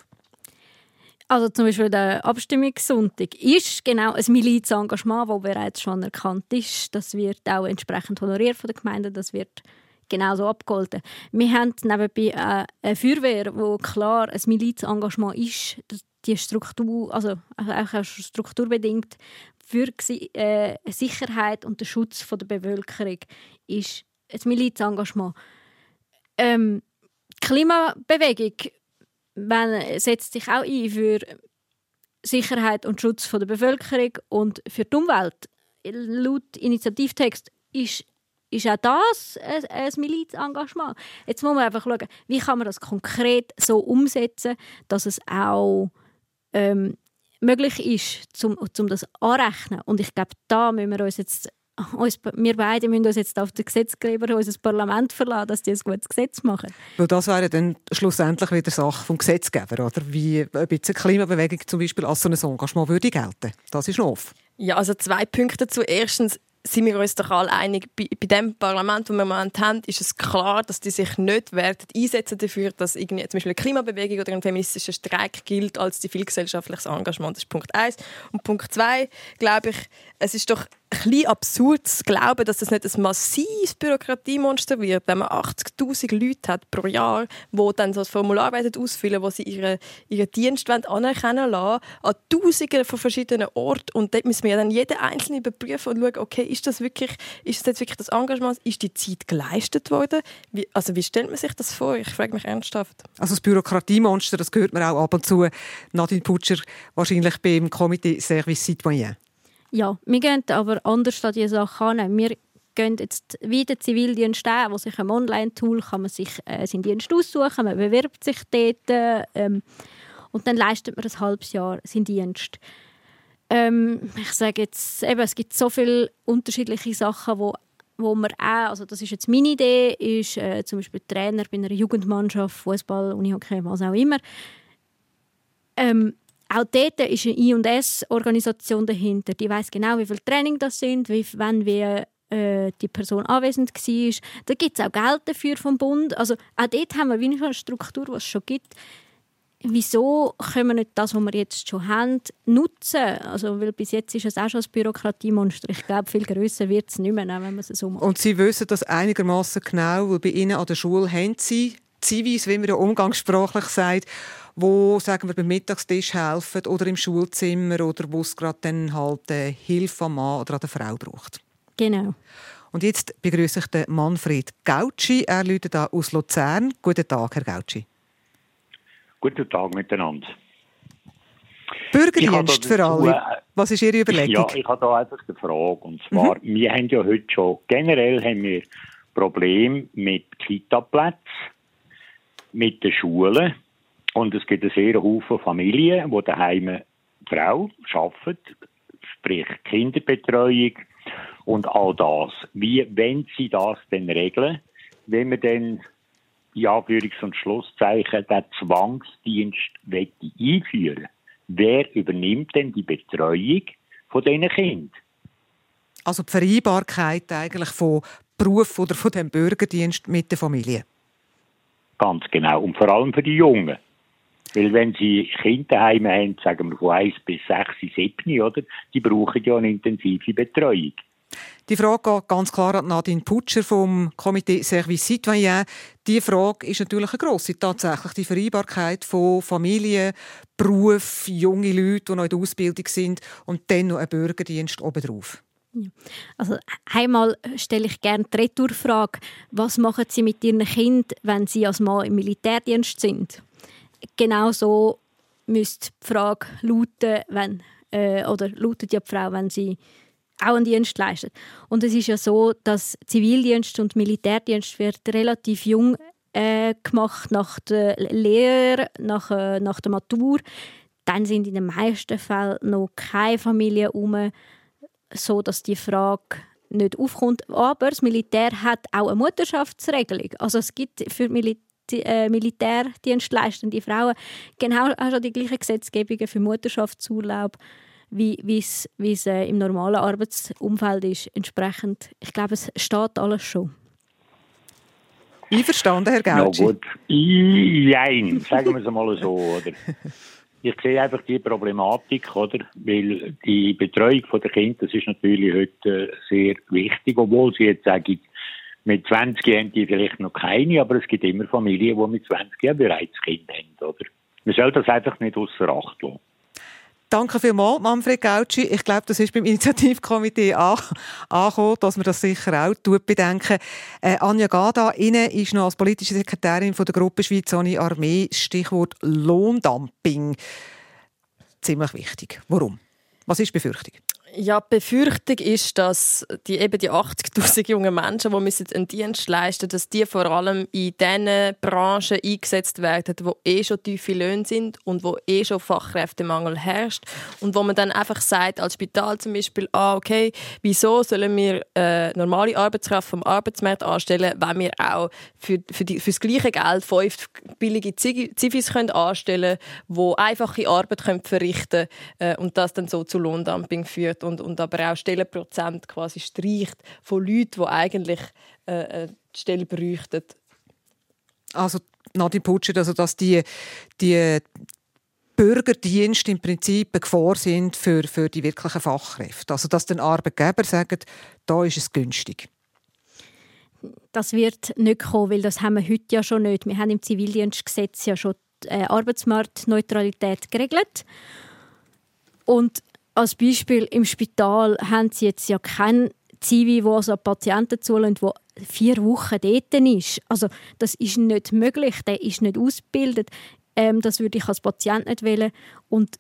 Also zum Beispiel der Abstimmungssonntag ist genau ein Milizengagement, das bereits schon erkannt ist. Das wird auch entsprechend honoriert von der Gemeinde. Das wird genauso abgehalten. Wir haben nebenbei äh, eine Feuerwehr, wo klar ein Milizengagement ist. Die Struktur, also auch strukturbedingt für äh, Sicherheit und den Schutz der Bevölkerung ist ein Milizengagement. Ähm, die Klimabewegung man setzt sich auch ein für Sicherheit und Schutz der Bevölkerung und für die Umwelt. Laut Initiativtext ist, ist auch das ein, ein Milizengagement. Jetzt muss man einfach schauen, wie kann man das konkret so umsetzen, dass es auch ähm, möglich ist, um, um das anrechnen. Und ich glaube, da müssen wir uns jetzt uns, wir beide müssen uns jetzt auf den Gesetzgeber, unser Parlament verlassen, dass die ein gutes Gesetz machen. Weil das wäre dann schlussendlich wieder Sache vom Gesetzgeber, oder? Wie ein bisschen Klimabewegung zum Beispiel als so ein Engagement würde gelten. Das ist noch offen. Ja, also zwei Punkte dazu. Erstens, sind wir uns doch alle einig, bei, bei dem Parlament, das wir im Moment haben, ist es klar, dass die sich nicht werden einsetzen dafür, dass irgendwie zum Beispiel eine Klimabewegung oder ein feministischer Streik gilt als zivilgesellschaftliches Engagement. Das ist Punkt eins. Und Punkt zwei, glaube ich, es ist doch ein absurd zu glauben, dass das nicht ein massives Bürokratiemonster wird, wenn man 80'000 Leute hat pro Jahr, die dann so ein Formular ausfüllen wo sie ihren, ihren Dienst anerkennen lassen, an Tausenden von verschiedenen Orten. Und dort müssen wir dann jeden Einzelnen überprüfen und schauen, okay, ist das wirklich, ist das jetzt wirklich das Engagement, ist die Zeit geleistet worden? Wie, also wie stellt man sich das vor? Ich frage mich ernsthaft. Also das Bürokratiemonster, das gehört man auch ab und zu. Nadine Putscher, wahrscheinlich beim Komitee Service Citoyen. Ja, wir gehen aber anders an diese Sachen an. Wir gehen jetzt wie der Zivildienst an, wo sich ein Online-Tool kann man sich äh, seinen Dienst aussuchen, man bewirbt sich dort ähm, und dann leistet man ein halbes Jahr seinen Dienst. Ähm, ich sage jetzt, eben, es gibt so viele unterschiedliche Sachen, wo wo man auch, also das ist jetzt meine Idee, ist äh, zum Beispiel Trainer bei einer Jugendmannschaft, Fußball, Unihockey, was auch immer. Ähm, auch dort ist eine I&S-Organisation dahinter. Die weiß genau, wie viel Training das sind, wie, wann wie äh, die Person anwesend war. Da gibt es auch Geld dafür vom Bund. Also auch dort haben wir eine Struktur, die es schon gibt. Wieso können wir nicht das, was wir jetzt schon haben, nutzen? Also, weil bis jetzt ist es auch schon ein Bürokratiemonster. Ich glaube, viel grösser wird es nicht mehr, wenn man es so macht. Und Sie wissen das einigermaßen genau, weil bei Ihnen an der Schule haben Sie Zivis, wie man ja umgangssprachlich sagt, wo sagen wir beim Mittagstisch helfen oder im Schulzimmer oder wo es gerade dann halt äh, Hilfe am Mann oder an der Frau braucht. Genau. Und jetzt begrüße ich den Manfred Gautschi. Er läutet da aus Luzern. Guten Tag, Herr Gautschi. Guten Tag miteinander. Bürgerdienst für alle. Äh, Was ist Ihre Überlegung? Ja, ich habe da einfach eine Frage. Und zwar, mhm. wir haben ja heute schon, generell haben wir Probleme mit Kita-Plätzen, mit den Schulen und es gibt einen sehr Haufen Familien, wo daheim Frau arbeitet, sprich Kinderbetreuung und all das. Wie wenn sie das denn regeln, wenn man dann in Anführungs- und Schlusszeichen den Zwangsdienst einführen Wer übernimmt denn die Betreuung von diesen Kindern? Also die Vereinbarkeit eigentlich von Beruf oder von dem Bürgerdienst mit der Familie? Ganz genau. Und vor allem für die Jungen. Weil wenn sie Kinder haben, sagen wir von 1 bis 6, 7, oder, die brauchen ja eine intensive Betreuung. Die Frage geht ganz klar an Nadine Putscher vom Komitee Service Citoyen. Die Frage ist natürlich eine grosse, tatsächlich die Vereinbarkeit von Familie, Beruf, junge Leute, die noch in der Ausbildung sind und dann noch ein Bürgerdienst obendrauf. Also einmal stelle ich gerne die Retourfrage, was machen Sie mit Ihren Kindern, wenn Sie als Mann im Militärdienst sind? Genau so müsste die Frage lauten, wenn, äh, oder lautet ja die Frau, wenn sie auch einen Dienst leistet. Und es ist ja so, dass Zivildienst und Militärdienst wird relativ jung äh, gemacht nach der Lehre, nach, äh, nach der Matur. Dann sind in den meisten Fällen noch keine Familien herum, so dass die Frage nicht aufkommt. Aber das Militär hat auch eine Mutterschaftsregelung. Also es gibt für Militär äh, Militärdienstleistende Frauen genau auch schon die gleichen Gesetzgebungen für Mutterschaftsurlaub wie es äh, im normalen Arbeitsumfeld ist. Entsprechend, ich glaube, es steht alles schon. Einverstanden, Herr Gauci? Ja gut, Jein, sagen wir es mal so. Oder? Ich sehe einfach die Problematik, oder? Weil die Betreuung der Kinder, das ist natürlich heute sehr wichtig, obwohl sie jetzt sagen, mit 20 haben die vielleicht noch keine, aber es gibt immer Familien, die mit 20 Jahren bereits Kinder haben, oder? Man soll das einfach nicht außer Acht lassen. Danke vielmals, Manfred Gautschi. Ich glaube, das ist beim Initiativkomitee angekommen, dass man das sicher auch tut, bedenken. Äh, Anja Gada, Ihnen ist noch als politische Sekretärin von der Gruppe Schweiz ohne Armee Stichwort Lohndumping ziemlich wichtig. Warum? Was ist die Befürchtung? Ja, die Befürchtung ist, dass die, eben die 80'000 jungen Menschen, die müssen einen Dienst leisten dass die vor allem in den Branchen eingesetzt werden, wo eh schon tiefe Löhne sind und wo eh schon Fachkräftemangel herrscht und wo man dann einfach sagt, als Spital zum Beispiel, ah, okay, wieso sollen wir äh, normale Arbeitskraft vom Arbeitsmarkt anstellen, wenn wir auch für, für, die, für das gleiche Geld fünf billige Zivis können anstellen können, die einfache Arbeit können verrichten können äh, und das dann so zu Lohndumping führt wird und, und aber auch Stellenprozent quasi streicht von Leuten, die eigentlich äh, äh, die Stelle bräuchten. Also Nadine Putscher, also dass die, die Bürgerdienste im Prinzip eine Gefahr sind für, für die wirklichen Fachkräfte. Also dass den Arbeitgeber sagen, da ist es günstig. Das wird nicht kommen, weil das haben wir heute ja schon nicht. Wir haben im Zivildienstgesetz ja schon die äh, Arbeitsmarktneutralität geregelt. Und als Beispiel im Spital haben sie jetzt ja keinen Zivi, der also Patienten zulässt, der vier Wochen dort ist. Also das ist nicht möglich, der ist nicht ausgebildet. Ähm, das würde ich als Patient nicht wählen. Und,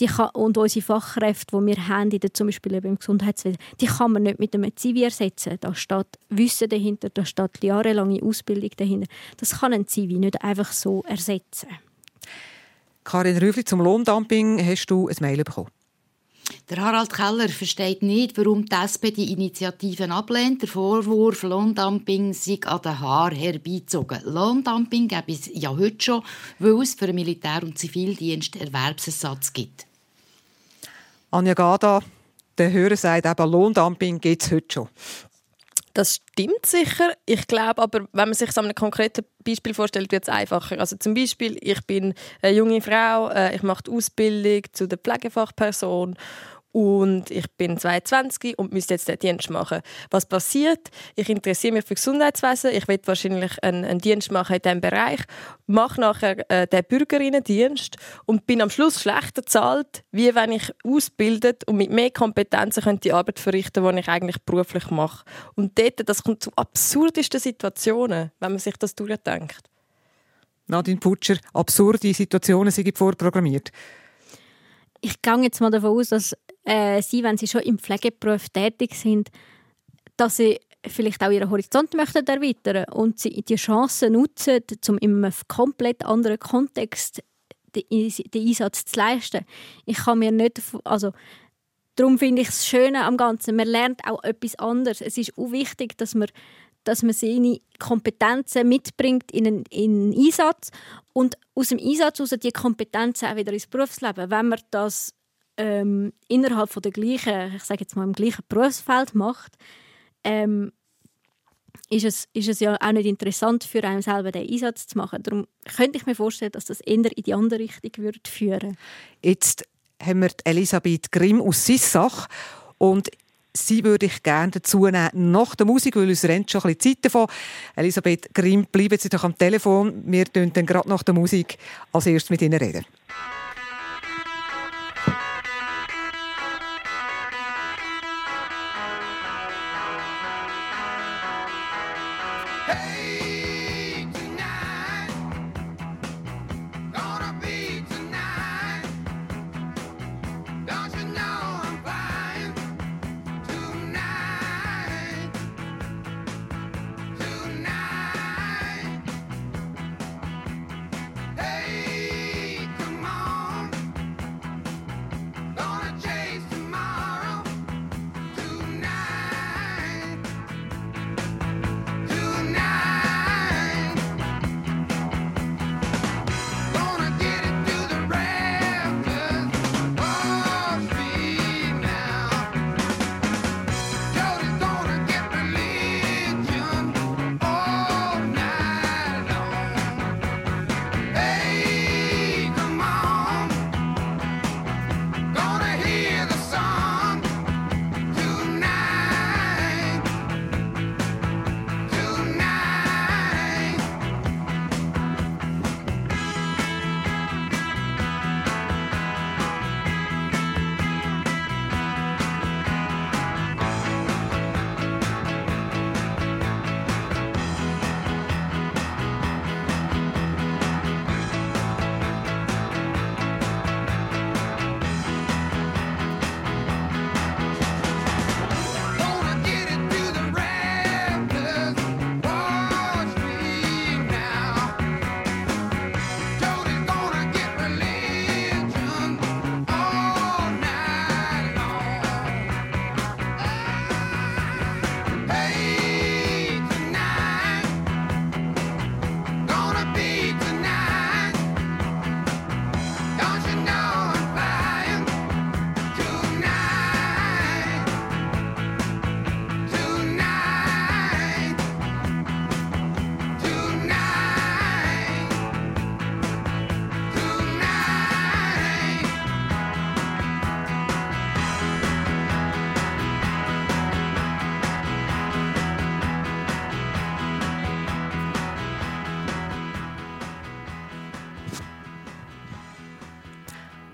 die kann, und unsere Fachkräfte, die wir haben, zum Beispiel im Gesundheitswesen, die kann man nicht mit einem Zivi ersetzen. Da steht Wissen dahinter, da steht jahrelange Ausbildung dahinter. Das kann ein Zivi nicht einfach so ersetzen. Karin Rüfli, zum Lohndumping hast du ein Mail bekommen. Der Harald Keller versteht nicht, warum die SP die Initiativen ablehnt. Der Vorwurf Lohndumping sei an den Haar herbeizogen. Lohndumping gäbe es ja heute schon, weil es für den Militär- und Zivildienst Erwerbsersatz gibt. Anja Gada, der Hörer sagt eben, Lohndumping gibt es heute schon. Das stimmt sicher. Ich glaube aber, wenn man sich so ein konkretes Beispiel vorstellt, wird es einfacher. Also zum Beispiel, ich bin eine junge Frau, äh, ich mache die Ausbildung zu der Pflegefachperson und ich bin 22 und müsste jetzt den Dienst machen. Was passiert? Ich interessiere mich für Gesundheitswesen, ich will wahrscheinlich einen, einen Dienst machen in diesem Bereich, mache nachher äh, den Bürgerinnendienst und bin am Schluss schlechter bezahlt, wie wenn ich ausbildet und mit mehr Kompetenzen könnte die Arbeit verrichten, die ich eigentlich beruflich mache. Und dort, das kommt zu absurdesten Situationen, wenn man sich das durchdenkt. Nadine Putscher, absurde Situationen sind vorprogrammiert ich gehe jetzt mal davon aus, dass äh, sie, wenn sie schon im Pflegeberuf tätig sind, dass sie vielleicht auch ihren Horizont möchten erweitern und sie die Chance nutzen, um in einem komplett anderen Kontext den, den Einsatz zu leisten. Ich kann mir nicht, also darum finde ich es schön am Ganzen. Man lernt auch etwas anderes. Es ist auch wichtig, dass man dass man seine Kompetenzen mitbringt in einen, in einen Einsatz und aus dem Einsatz heraus die Kompetenzen auch wieder ins Berufsleben. Wenn man das ähm, innerhalb von der gleichen, ich sage jetzt mal im gleichen Berufsfeld macht, ähm, ist es, ist es ja auch nicht interessant für einen selber den Einsatz zu machen. Darum könnte ich mir vorstellen, dass das eher in die andere Richtung würde führen. Jetzt haben wir Elisabeth Grimm aus Sissach und Sie würde ich gerne dazu nehmen nach der Musik, weil uns rennt schon ein bisschen Zeit davon. Elisabeth Grimm, bleiben Sie doch am Telefon. Wir reden dann gerade nach der Musik als erstes mit Ihnen reden.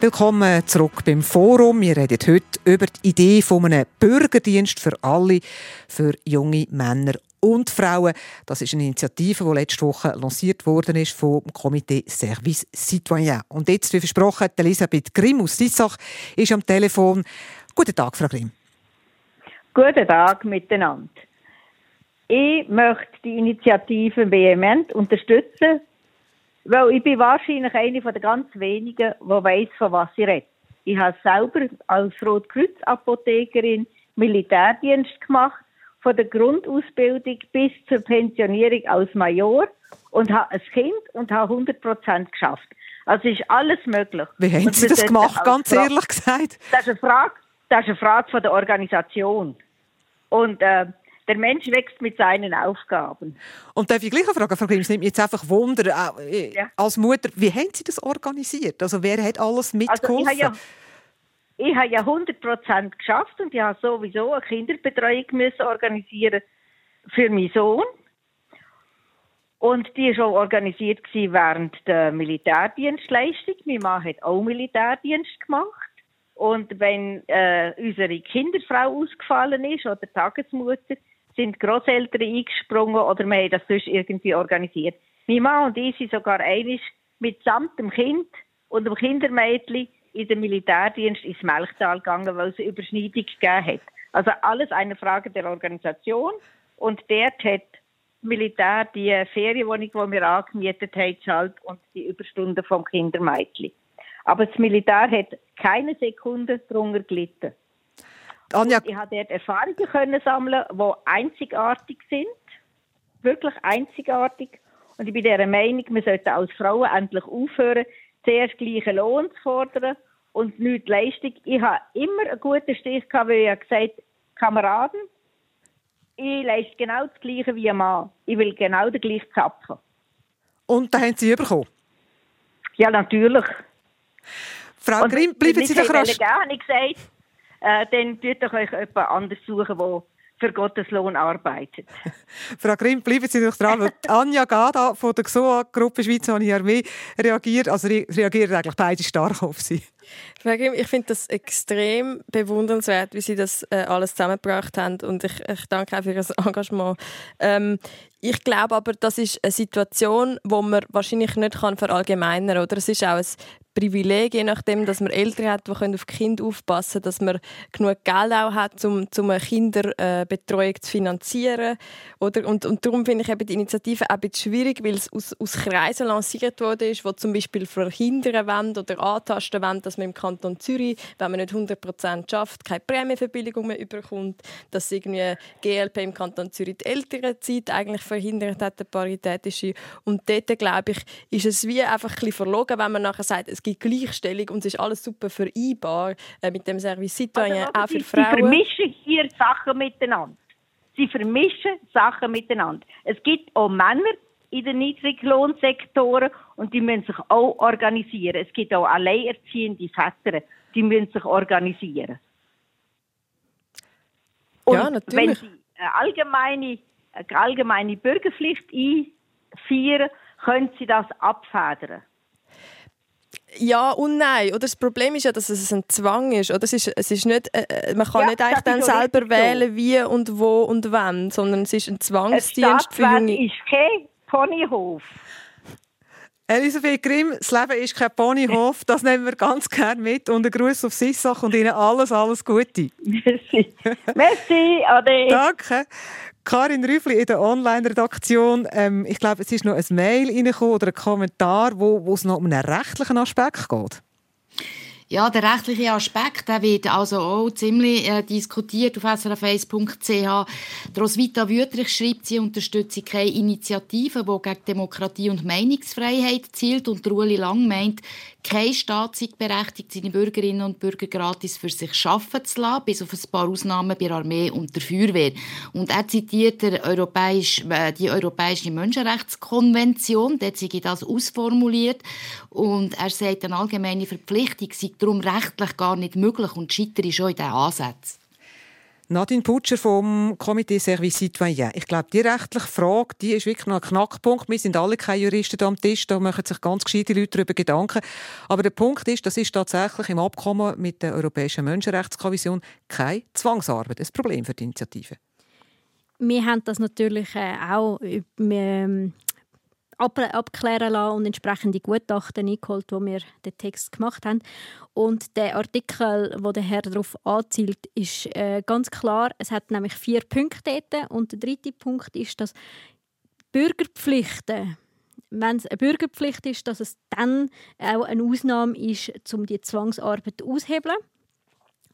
Willkommen zurück beim Forum. Wir reden heute über die Idee von einem Bürgerdienst für alle, für junge Männer und Frauen. Das ist eine Initiative, die letzte Woche lanciert worden ist vom Komitee Service Citoyen. Und jetzt, wie versprochen, Elisabeth Grimm aus Sissach ist am Telefon. Guten Tag, Frau Grimm. Guten Tag miteinander. Ich möchte die Initiative vehement unterstützen, weil ich bin wahrscheinlich eine der ganz wenigen, die weiß, von was ich rede. Ich habe selber als Rotkreuz-Apothekerin Militärdienst gemacht, von der Grundausbildung bis zur Pensionierung als Major und habe ein Kind und habe 100 Prozent geschafft. Also ist alles möglich. Wie haben Sie das gemacht, ganz Frage, ehrlich gesagt? Das ist eine Frage, das ist eine Frage von der Organisation. Und äh, der Mensch wächst mit seinen Aufgaben. Und darf ich gleich fragen, Frau Grimm, es nimmt mich jetzt einfach Wunder, äh, ja. als Mutter, wie haben Sie das organisiert? Also wer hat alles mitgeholfen? Also ich habe ja, ich habe ja 100% geschafft und ich habe sowieso eine Kinderbetreuung müssen organisieren für meinen Sohn. Und die war schon organisiert während der Militärdienstleistung. Mein Mann hat auch Militärdienst gemacht. Und wenn äh, unsere Kinderfrau ausgefallen ist oder Tagesmutter, sind Großeltern eingesprungen oder wir haben das sonst irgendwie organisiert. Mein Mann und ich sind sogar einig mitsamt dem Kind und dem Kindermädchen in den Militärdienst ins Melchtal gegangen, weil es eine Überschneidung gegeben hat. Also alles eine Frage der Organisation. Und dort hat Militär die Ferienwohnung, die wir angemietet haben, geschaltet und die Überstunden vom Kindermädchen. Aber das Militär hat keine Sekunde darunter gelitten. Anja. ich habe dort Erfahrungen können sammeln, die einzigartig sind, wirklich einzigartig. Und ich bin der Meinung, wir sollten als Frauen endlich aufhören, zuerst gleichen Lohn zu fordern und nicht Leistung. Ich habe immer einen guten Stich gehabt, weil ich gesagt habe, Kameraden, ich leiste genau das Gleiche wie ein Mann. Ich will genau den gleichen Zapfen. Und da haben Sie bekommen? Ja, natürlich. Frau Grimm, bleiben Sie doch rasch. Ja, habe ich gesagt äh, dann tut doch euch jemand anders suchen, der für Gottes Lohn arbeitet. Frau Grimm, bleiben Sie doch dran, weil Anja Gada von der XOA-Gruppe Schweizer Armee reagiert, also reagieren eigentlich beide stark auf Sie. Ich finde das extrem bewundernswert, wie Sie das äh, alles zusammengebracht haben und ich, ich danke auch für Ihr Engagement. Ähm, ich glaube aber, das ist eine Situation, wo man wahrscheinlich nicht verallgemeinern kann. Es ist auch ein Privileg, je nachdem, dass man Eltern hat, die auf die Kinder aufpassen können, dass man genug Geld auch hat, um, um eine Kinderbetreuung zu finanzieren. Oder? Und, und darum finde ich eben die Initiative auch ein bisschen schwierig, weil es aus, aus Kreisen lanciert wurde, ist, die zum Beispiel verhindern wollen oder antasten wollen, dass man im Kanton Zürich, wenn man nicht 100% schafft, keine Prämienverbilligung mehr überkommt, dass irgendwie GLP im Kanton Zürich die Elternzeit eigentlich verhindert hat, der paritätische. Und dort, glaube ich, ist es wie einfach ein bisschen verlogen, wenn man nachher sagt, es gibt Gleichstellung und es ist alles super vereinbar äh, mit dem Service Citoyen, also, auch für Frauen. Sie vermischen hier Sachen miteinander. Sie vermischen Sachen miteinander. Es gibt auch Männer in den Niedriglohnsektoren und die müssen sich auch organisieren. Es gibt auch alleinerziehende Väter, die müssen sich organisieren. Und ja, natürlich. Wenn sie eine allgemeine, eine allgemeine Bürgerpflicht einführen, können sie das abfedern. Ja und nein. Oder das Problem ist ja, dass es ein Zwang ist. Oder es ist, es ist nicht, äh, äh man kann ja, nicht eigentlich dann selber wählen, wie und wo und wann, sondern es ist ein Zwangsdienst für junge... ist kein Ponyhof. Elisabeth Grimm, das Leben ist kein Ponyhof, das nehmen wir ganz gerne mit. Und einen Gruß auf Sissach und Ihnen alles, alles Gute. Merci. Merci, Ade. Danke. Karin Rüffli in der Online-Redaktion. Ähm, ich glaube, es ist noch ein Mail reingekommen oder ein Kommentar, wo, wo es noch um einen rechtlichen Aspekt geht. Ja, der rechtliche Aspekt der wird also auch ziemlich äh, diskutiert auf srf1.ch. Roswitha Wüterich schreibt, sie unterstütze keine Initiative, die gegen Demokratie und Meinungsfreiheit zielt. Und Ueli Lang meint, kein Staat sei berechtigt, seine Bürgerinnen und Bürger gratis für sich arbeiten zu lassen, bis auf ein paar Ausnahmen bei der Armee und der Feuerwehr. Und er zitiert der Europäisch, äh, die Europäische Menschenrechtskonvention, dort sei das ausformuliert. Und er sagt, eine allgemeine Verpflichtung sei darum rechtlich gar nicht möglich und scheitere schon in diesen Ansätzen. Nadine Putscher vom Comité Service Citoyen. Ich glaube, die rechtliche Frage, die ist wirklich noch ein Knackpunkt. Wir sind alle keine Juristen am Tisch, da machen sich ganz gescheite Leute darüber Gedanken. Aber der Punkt ist, das ist tatsächlich im Abkommen mit der Europäischen Menschenrechtskommission keine Zwangsarbeit, ein Problem für die Initiative. Wir haben das natürlich äh, auch ähm, abklären lassen und entsprechende Gutachten eingeholt, wo wir den Text gemacht haben. Und der Artikel, wo der Herr darauf anzielt, ist äh, ganz klar. Es hat nämlich vier Punkte dort. und der dritte Punkt ist, dass Bürgerpflichten wenn es eine Bürgerpflicht ist, dass es dann auch eine Ausnahme ist, um die Zwangsarbeit auszuhebeln.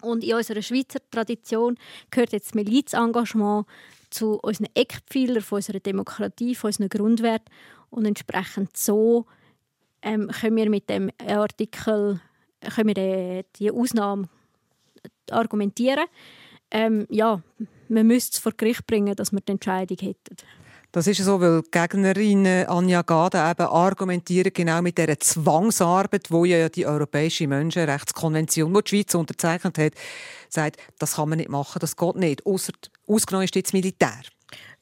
Und in unserer Schweizer Tradition gehört jetzt Milizengagement zu unseren Eckpfeilern von unserer Demokratie, von unseren Grundwerten. Und entsprechend so ähm, können wir mit dem Artikel können wir die, die Ausnahme argumentieren. Ähm, ja, man müsste es vor Gericht bringen, dass wir die Entscheidung hätten. Das ist so, weil Gegnerin Anja Gade eben argumentiert genau mit dieser Zwangsarbeit, wo ja die Europäische Menschenrechtskonvention, die die Schweiz unterzeichnet hat, sagt, das kann man nicht machen, das geht nicht. Ausser, ausgenommen ist jetzt Militär.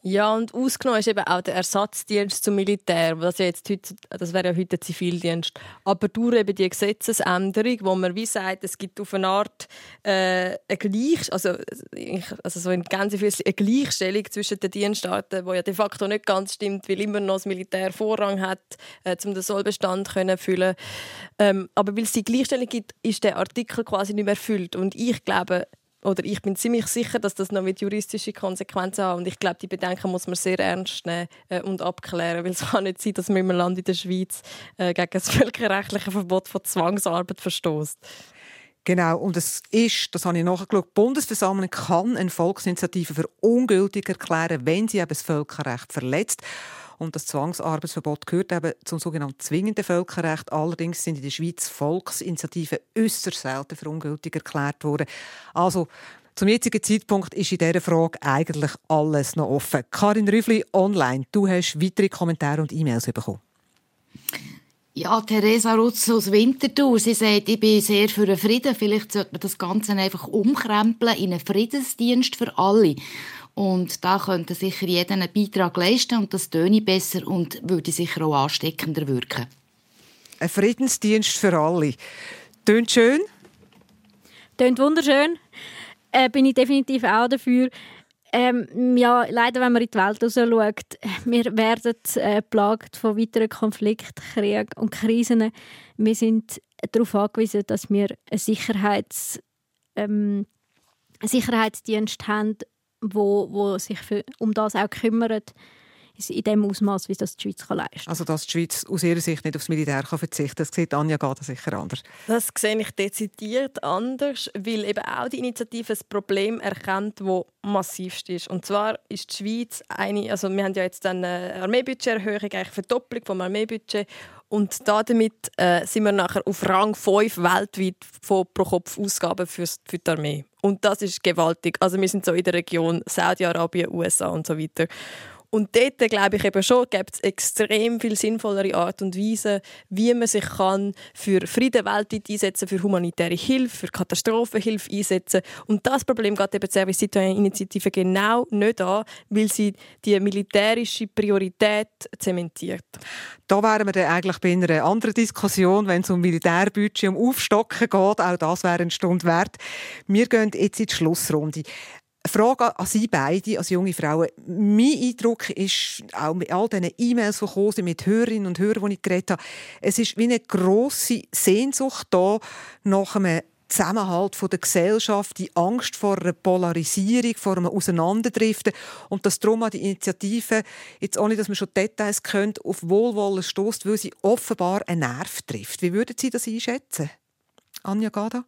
Ja, und ausgenommen ist eben auch der Ersatzdienst zum Militär. Das, ja jetzt heute, das wäre ja heute der Zivildienst. Aber durch eben die Gesetzesänderung, wo man wie sagt, es gibt auf eine Art äh, eine Gleich, also, also so in eine Gleichstellung zwischen den Dienstarten, wo ja de facto nicht ganz stimmt, weil immer noch das Militär Vorrang hat, äh, um den Sollbestand zu füllen. Ähm, aber weil es die Gleichstellung gibt, ist der Artikel quasi nicht mehr erfüllt. Und ich glaube, oder ich bin ziemlich sicher, dass das noch mit juristische Konsequenzen hat. Und ich glaube, die Bedenken muss man sehr ernst nehmen äh, und abklären, weil es kann nicht sein, dass man im Land in der Schweiz äh, gegen das völkerrechtliche Verbot von Zwangsarbeit verstößt. Genau, und es ist, das habe ich nachgeschaut, die Bundesversammlung kann eine Volksinitiative für ungültig erklären, wenn sie eben das Völkerrecht verletzt. Und das Zwangsarbeitsverbot gehört eben zum sogenannten zwingenden Völkerrecht. Allerdings sind in der Schweiz Volksinitiativen äußerst selten für ungültig erklärt worden. Also zum jetzigen Zeitpunkt ist in dieser Frage eigentlich alles noch offen. Karin Rüffli, online. Du hast weitere Kommentare und E-Mails bekommen. Ja, Theresa Rutz aus Winterthur, sie sagt, ich bin sehr für den Frieden. Vielleicht sollte man das Ganze einfach umkrempeln in einen Friedensdienst für alle. Und da könnte sicher jeder einen Beitrag leisten und das töne besser und würde sicher auch ansteckender wirken. Ein Friedensdienst für alle. Tönt schön? Tönt wunderschön. Äh, bin ich definitiv auch dafür. Ähm, ja, leider, wenn man in die Welt raus schaut, wir werden äh, plagt von weiteren Konflikten, Kriegen und Krisen. Wir sind darauf angewiesen, dass wir einen Sicherheits, ähm, Sicherheitsdienst haben, wo, wo sich für, um das auch kümmert, in dem Ausmaß, wie das die Schweiz kann leisten kann. Also dass die Schweiz aus ihrer Sicht nicht aufs Militär kann verzichten kann, das sieht Anja Gada sicher anders. Das sehe ich dezidiert anders, weil eben auch die Initiative ein Problem erkennt, das massivst ist. Und zwar ist die Schweiz eine, also wir haben ja jetzt eine Armeebudgeterhöhung, eigentlich Verdopplung vom Armeebudget und damit äh, sind wir nachher auf Rang 5 weltweit von pro Kopf Ausgaben für, für die Armee. Und das ist gewaltig. Also wir sind so in der Region Saudi-Arabien, USA und so weiter. Und dort, glaube ich eben schon, gibt es extrem viel sinnvollere Art und Weise, wie man sich kann für Frieden weltweit einsetzen, für humanitäre Hilfe, für Katastrophenhilfe einsetzen. Und das Problem geht eben die Service Citoyen Initiative genau nicht an, weil sie die militärische Priorität zementiert. Da wären wir dann eigentlich bei einer anderen Diskussion, wenn es um Militärbudget, um Aufstocken geht. Auch das wäre eine Stunde wert. Wir gehen jetzt in die Schlussrunde. Frage an Sie beide, als junge Frauen. Mein Eindruck ist, auch mit all diesen E-Mails, die gekommen mit Hörerinnen und Hörern, die ich geredet habe, es ist wie eine grosse Sehnsucht da nach einem Zusammenhalt der Gesellschaft, die Angst vor einer Polarisierung, vor einem Auseinanderdriften und dass darum die Initiative, jetzt ohne dass man schon Details kennt, auf Wohlwollen stößt, weil sie offenbar einen Nerv trifft. Wie würden Sie das einschätzen? Anja Gada?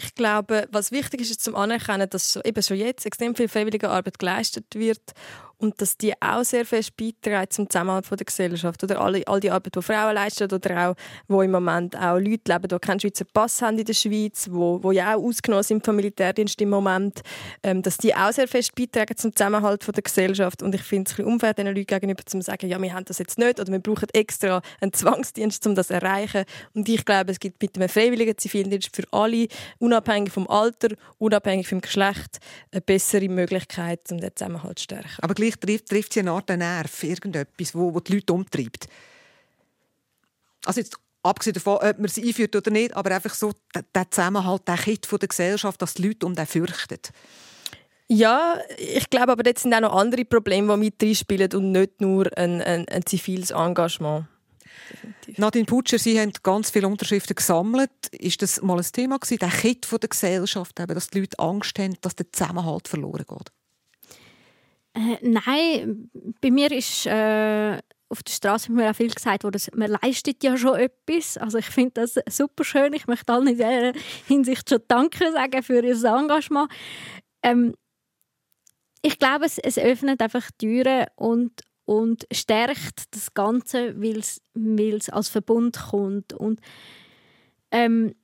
Ich glaube, was wichtig ist, ist zum Anerkennen, dass eben schon jetzt extrem viel freiwillige Arbeit geleistet wird und dass die auch sehr fest beitragen zum Zusammenhalt von der Gesellschaft. Oder alle, all die Arbeit, die Frauen leisten oder auch, wo im Moment auch Leute leben, die keinen Schweizer Pass haben in der Schweiz, wo, wo ja auch ausgenommen sind vom Militärdienst im Moment, ähm, dass die auch sehr fest beitragen zum Zusammenhalt von der Gesellschaft. Und ich finde es ein unfair, diesen Leuten gegenüber zu sagen, ja, wir haben das jetzt nicht oder wir brauchen extra einen Zwangsdienst, um das zu erreichen. Und ich glaube, es gibt mit einem freiwilligen Zivildienst für alle, unabhängig vom Alter, unabhängig vom Geschlecht, eine bessere Möglichkeit, um den Zusammenhalt zu stärken. Aber vielleicht trifft, trifft sie eine Art Nerv, irgendetwas, wo, wo die Leute umtreibt. Also jetzt abgesehen davon, ob man sie einführt oder nicht, aber einfach so der Zusammenhalt, der Kit von der Gesellschaft, dass die Leute um den fürchten. Ja, ich glaube aber, dort sind auch noch andere Probleme, die mit reinspielen und nicht nur ein, ein, ein ziviles Engagement. Definitiv. Nadine Putscher, Sie haben ganz viele Unterschriften gesammelt. Ist das mal ein Thema gewesen, der Kit von der Gesellschaft, dass die Leute Angst haben, dass der Zusammenhalt verloren geht? Äh, nein, bei mir ist äh, auf der Straße mir auch viel gesagt worden, man leistet ja schon etwas. Also ich finde das super schön. Ich möchte allen in dieser Hinsicht schon Danke sagen für ihr Engagement. Ähm, ich glaube, es, es öffnet einfach Türen und, und stärkt das Ganze, weil es als Verbund kommt. Und ähm,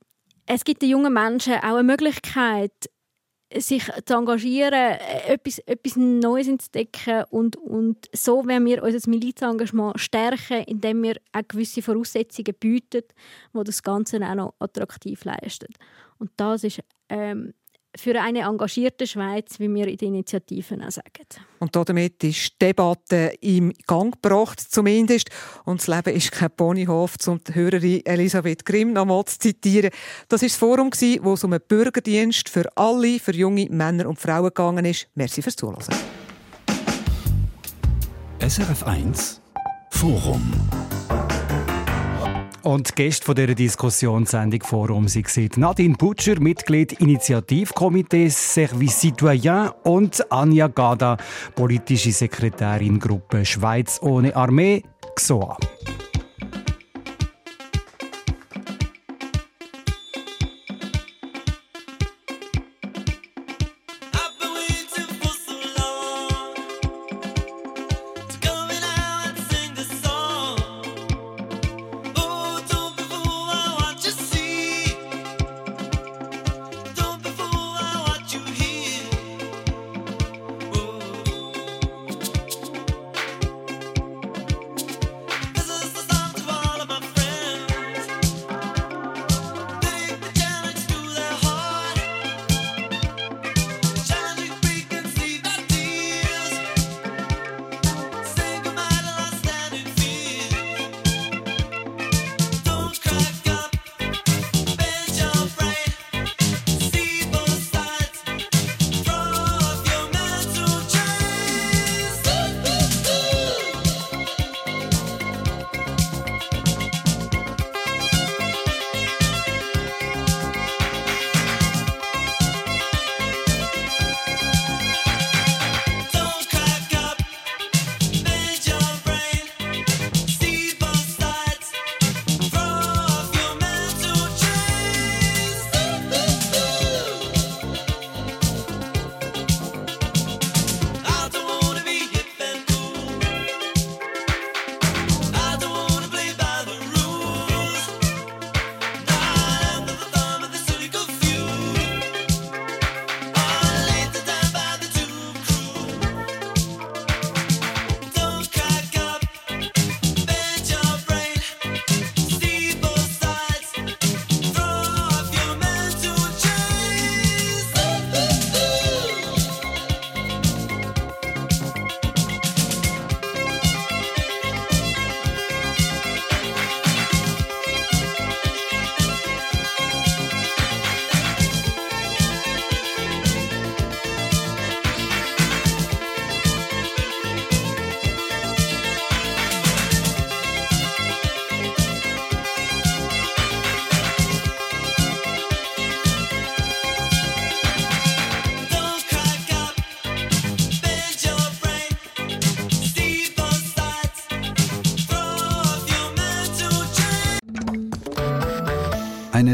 es gibt den jungen Menschen auch eine Möglichkeit, sich zu engagieren, äh, etwas, etwas Neues entdecken und, und so werden wir unser Milizengagement stärken, indem wir auch gewisse Voraussetzungen bieten, die das Ganze auch noch attraktiv leisten. Und das ist ähm, für eine engagierte Schweiz, wie wir in den Initiativen auch sagen. Und damit ist die Debatte im Gang gebracht, zumindest. Und das Leben ist kein Ponyhof, um die Hörerin Elisabeth Grimm nochmal zu zitieren. Das war das Forum, wo es um einen Bürgerdienst für alle, für junge Männer und Frauen gegangen ist. Merci fürs Zuhören. SRF 1 Forum und Gäste von dieser Diskussionssendung Forum waren Nadine Butcher, Mitglied Initiativkomitee Service Citoyen und Anja Gada, politische Sekretärin Gruppe Schweiz ohne Armee, XOA.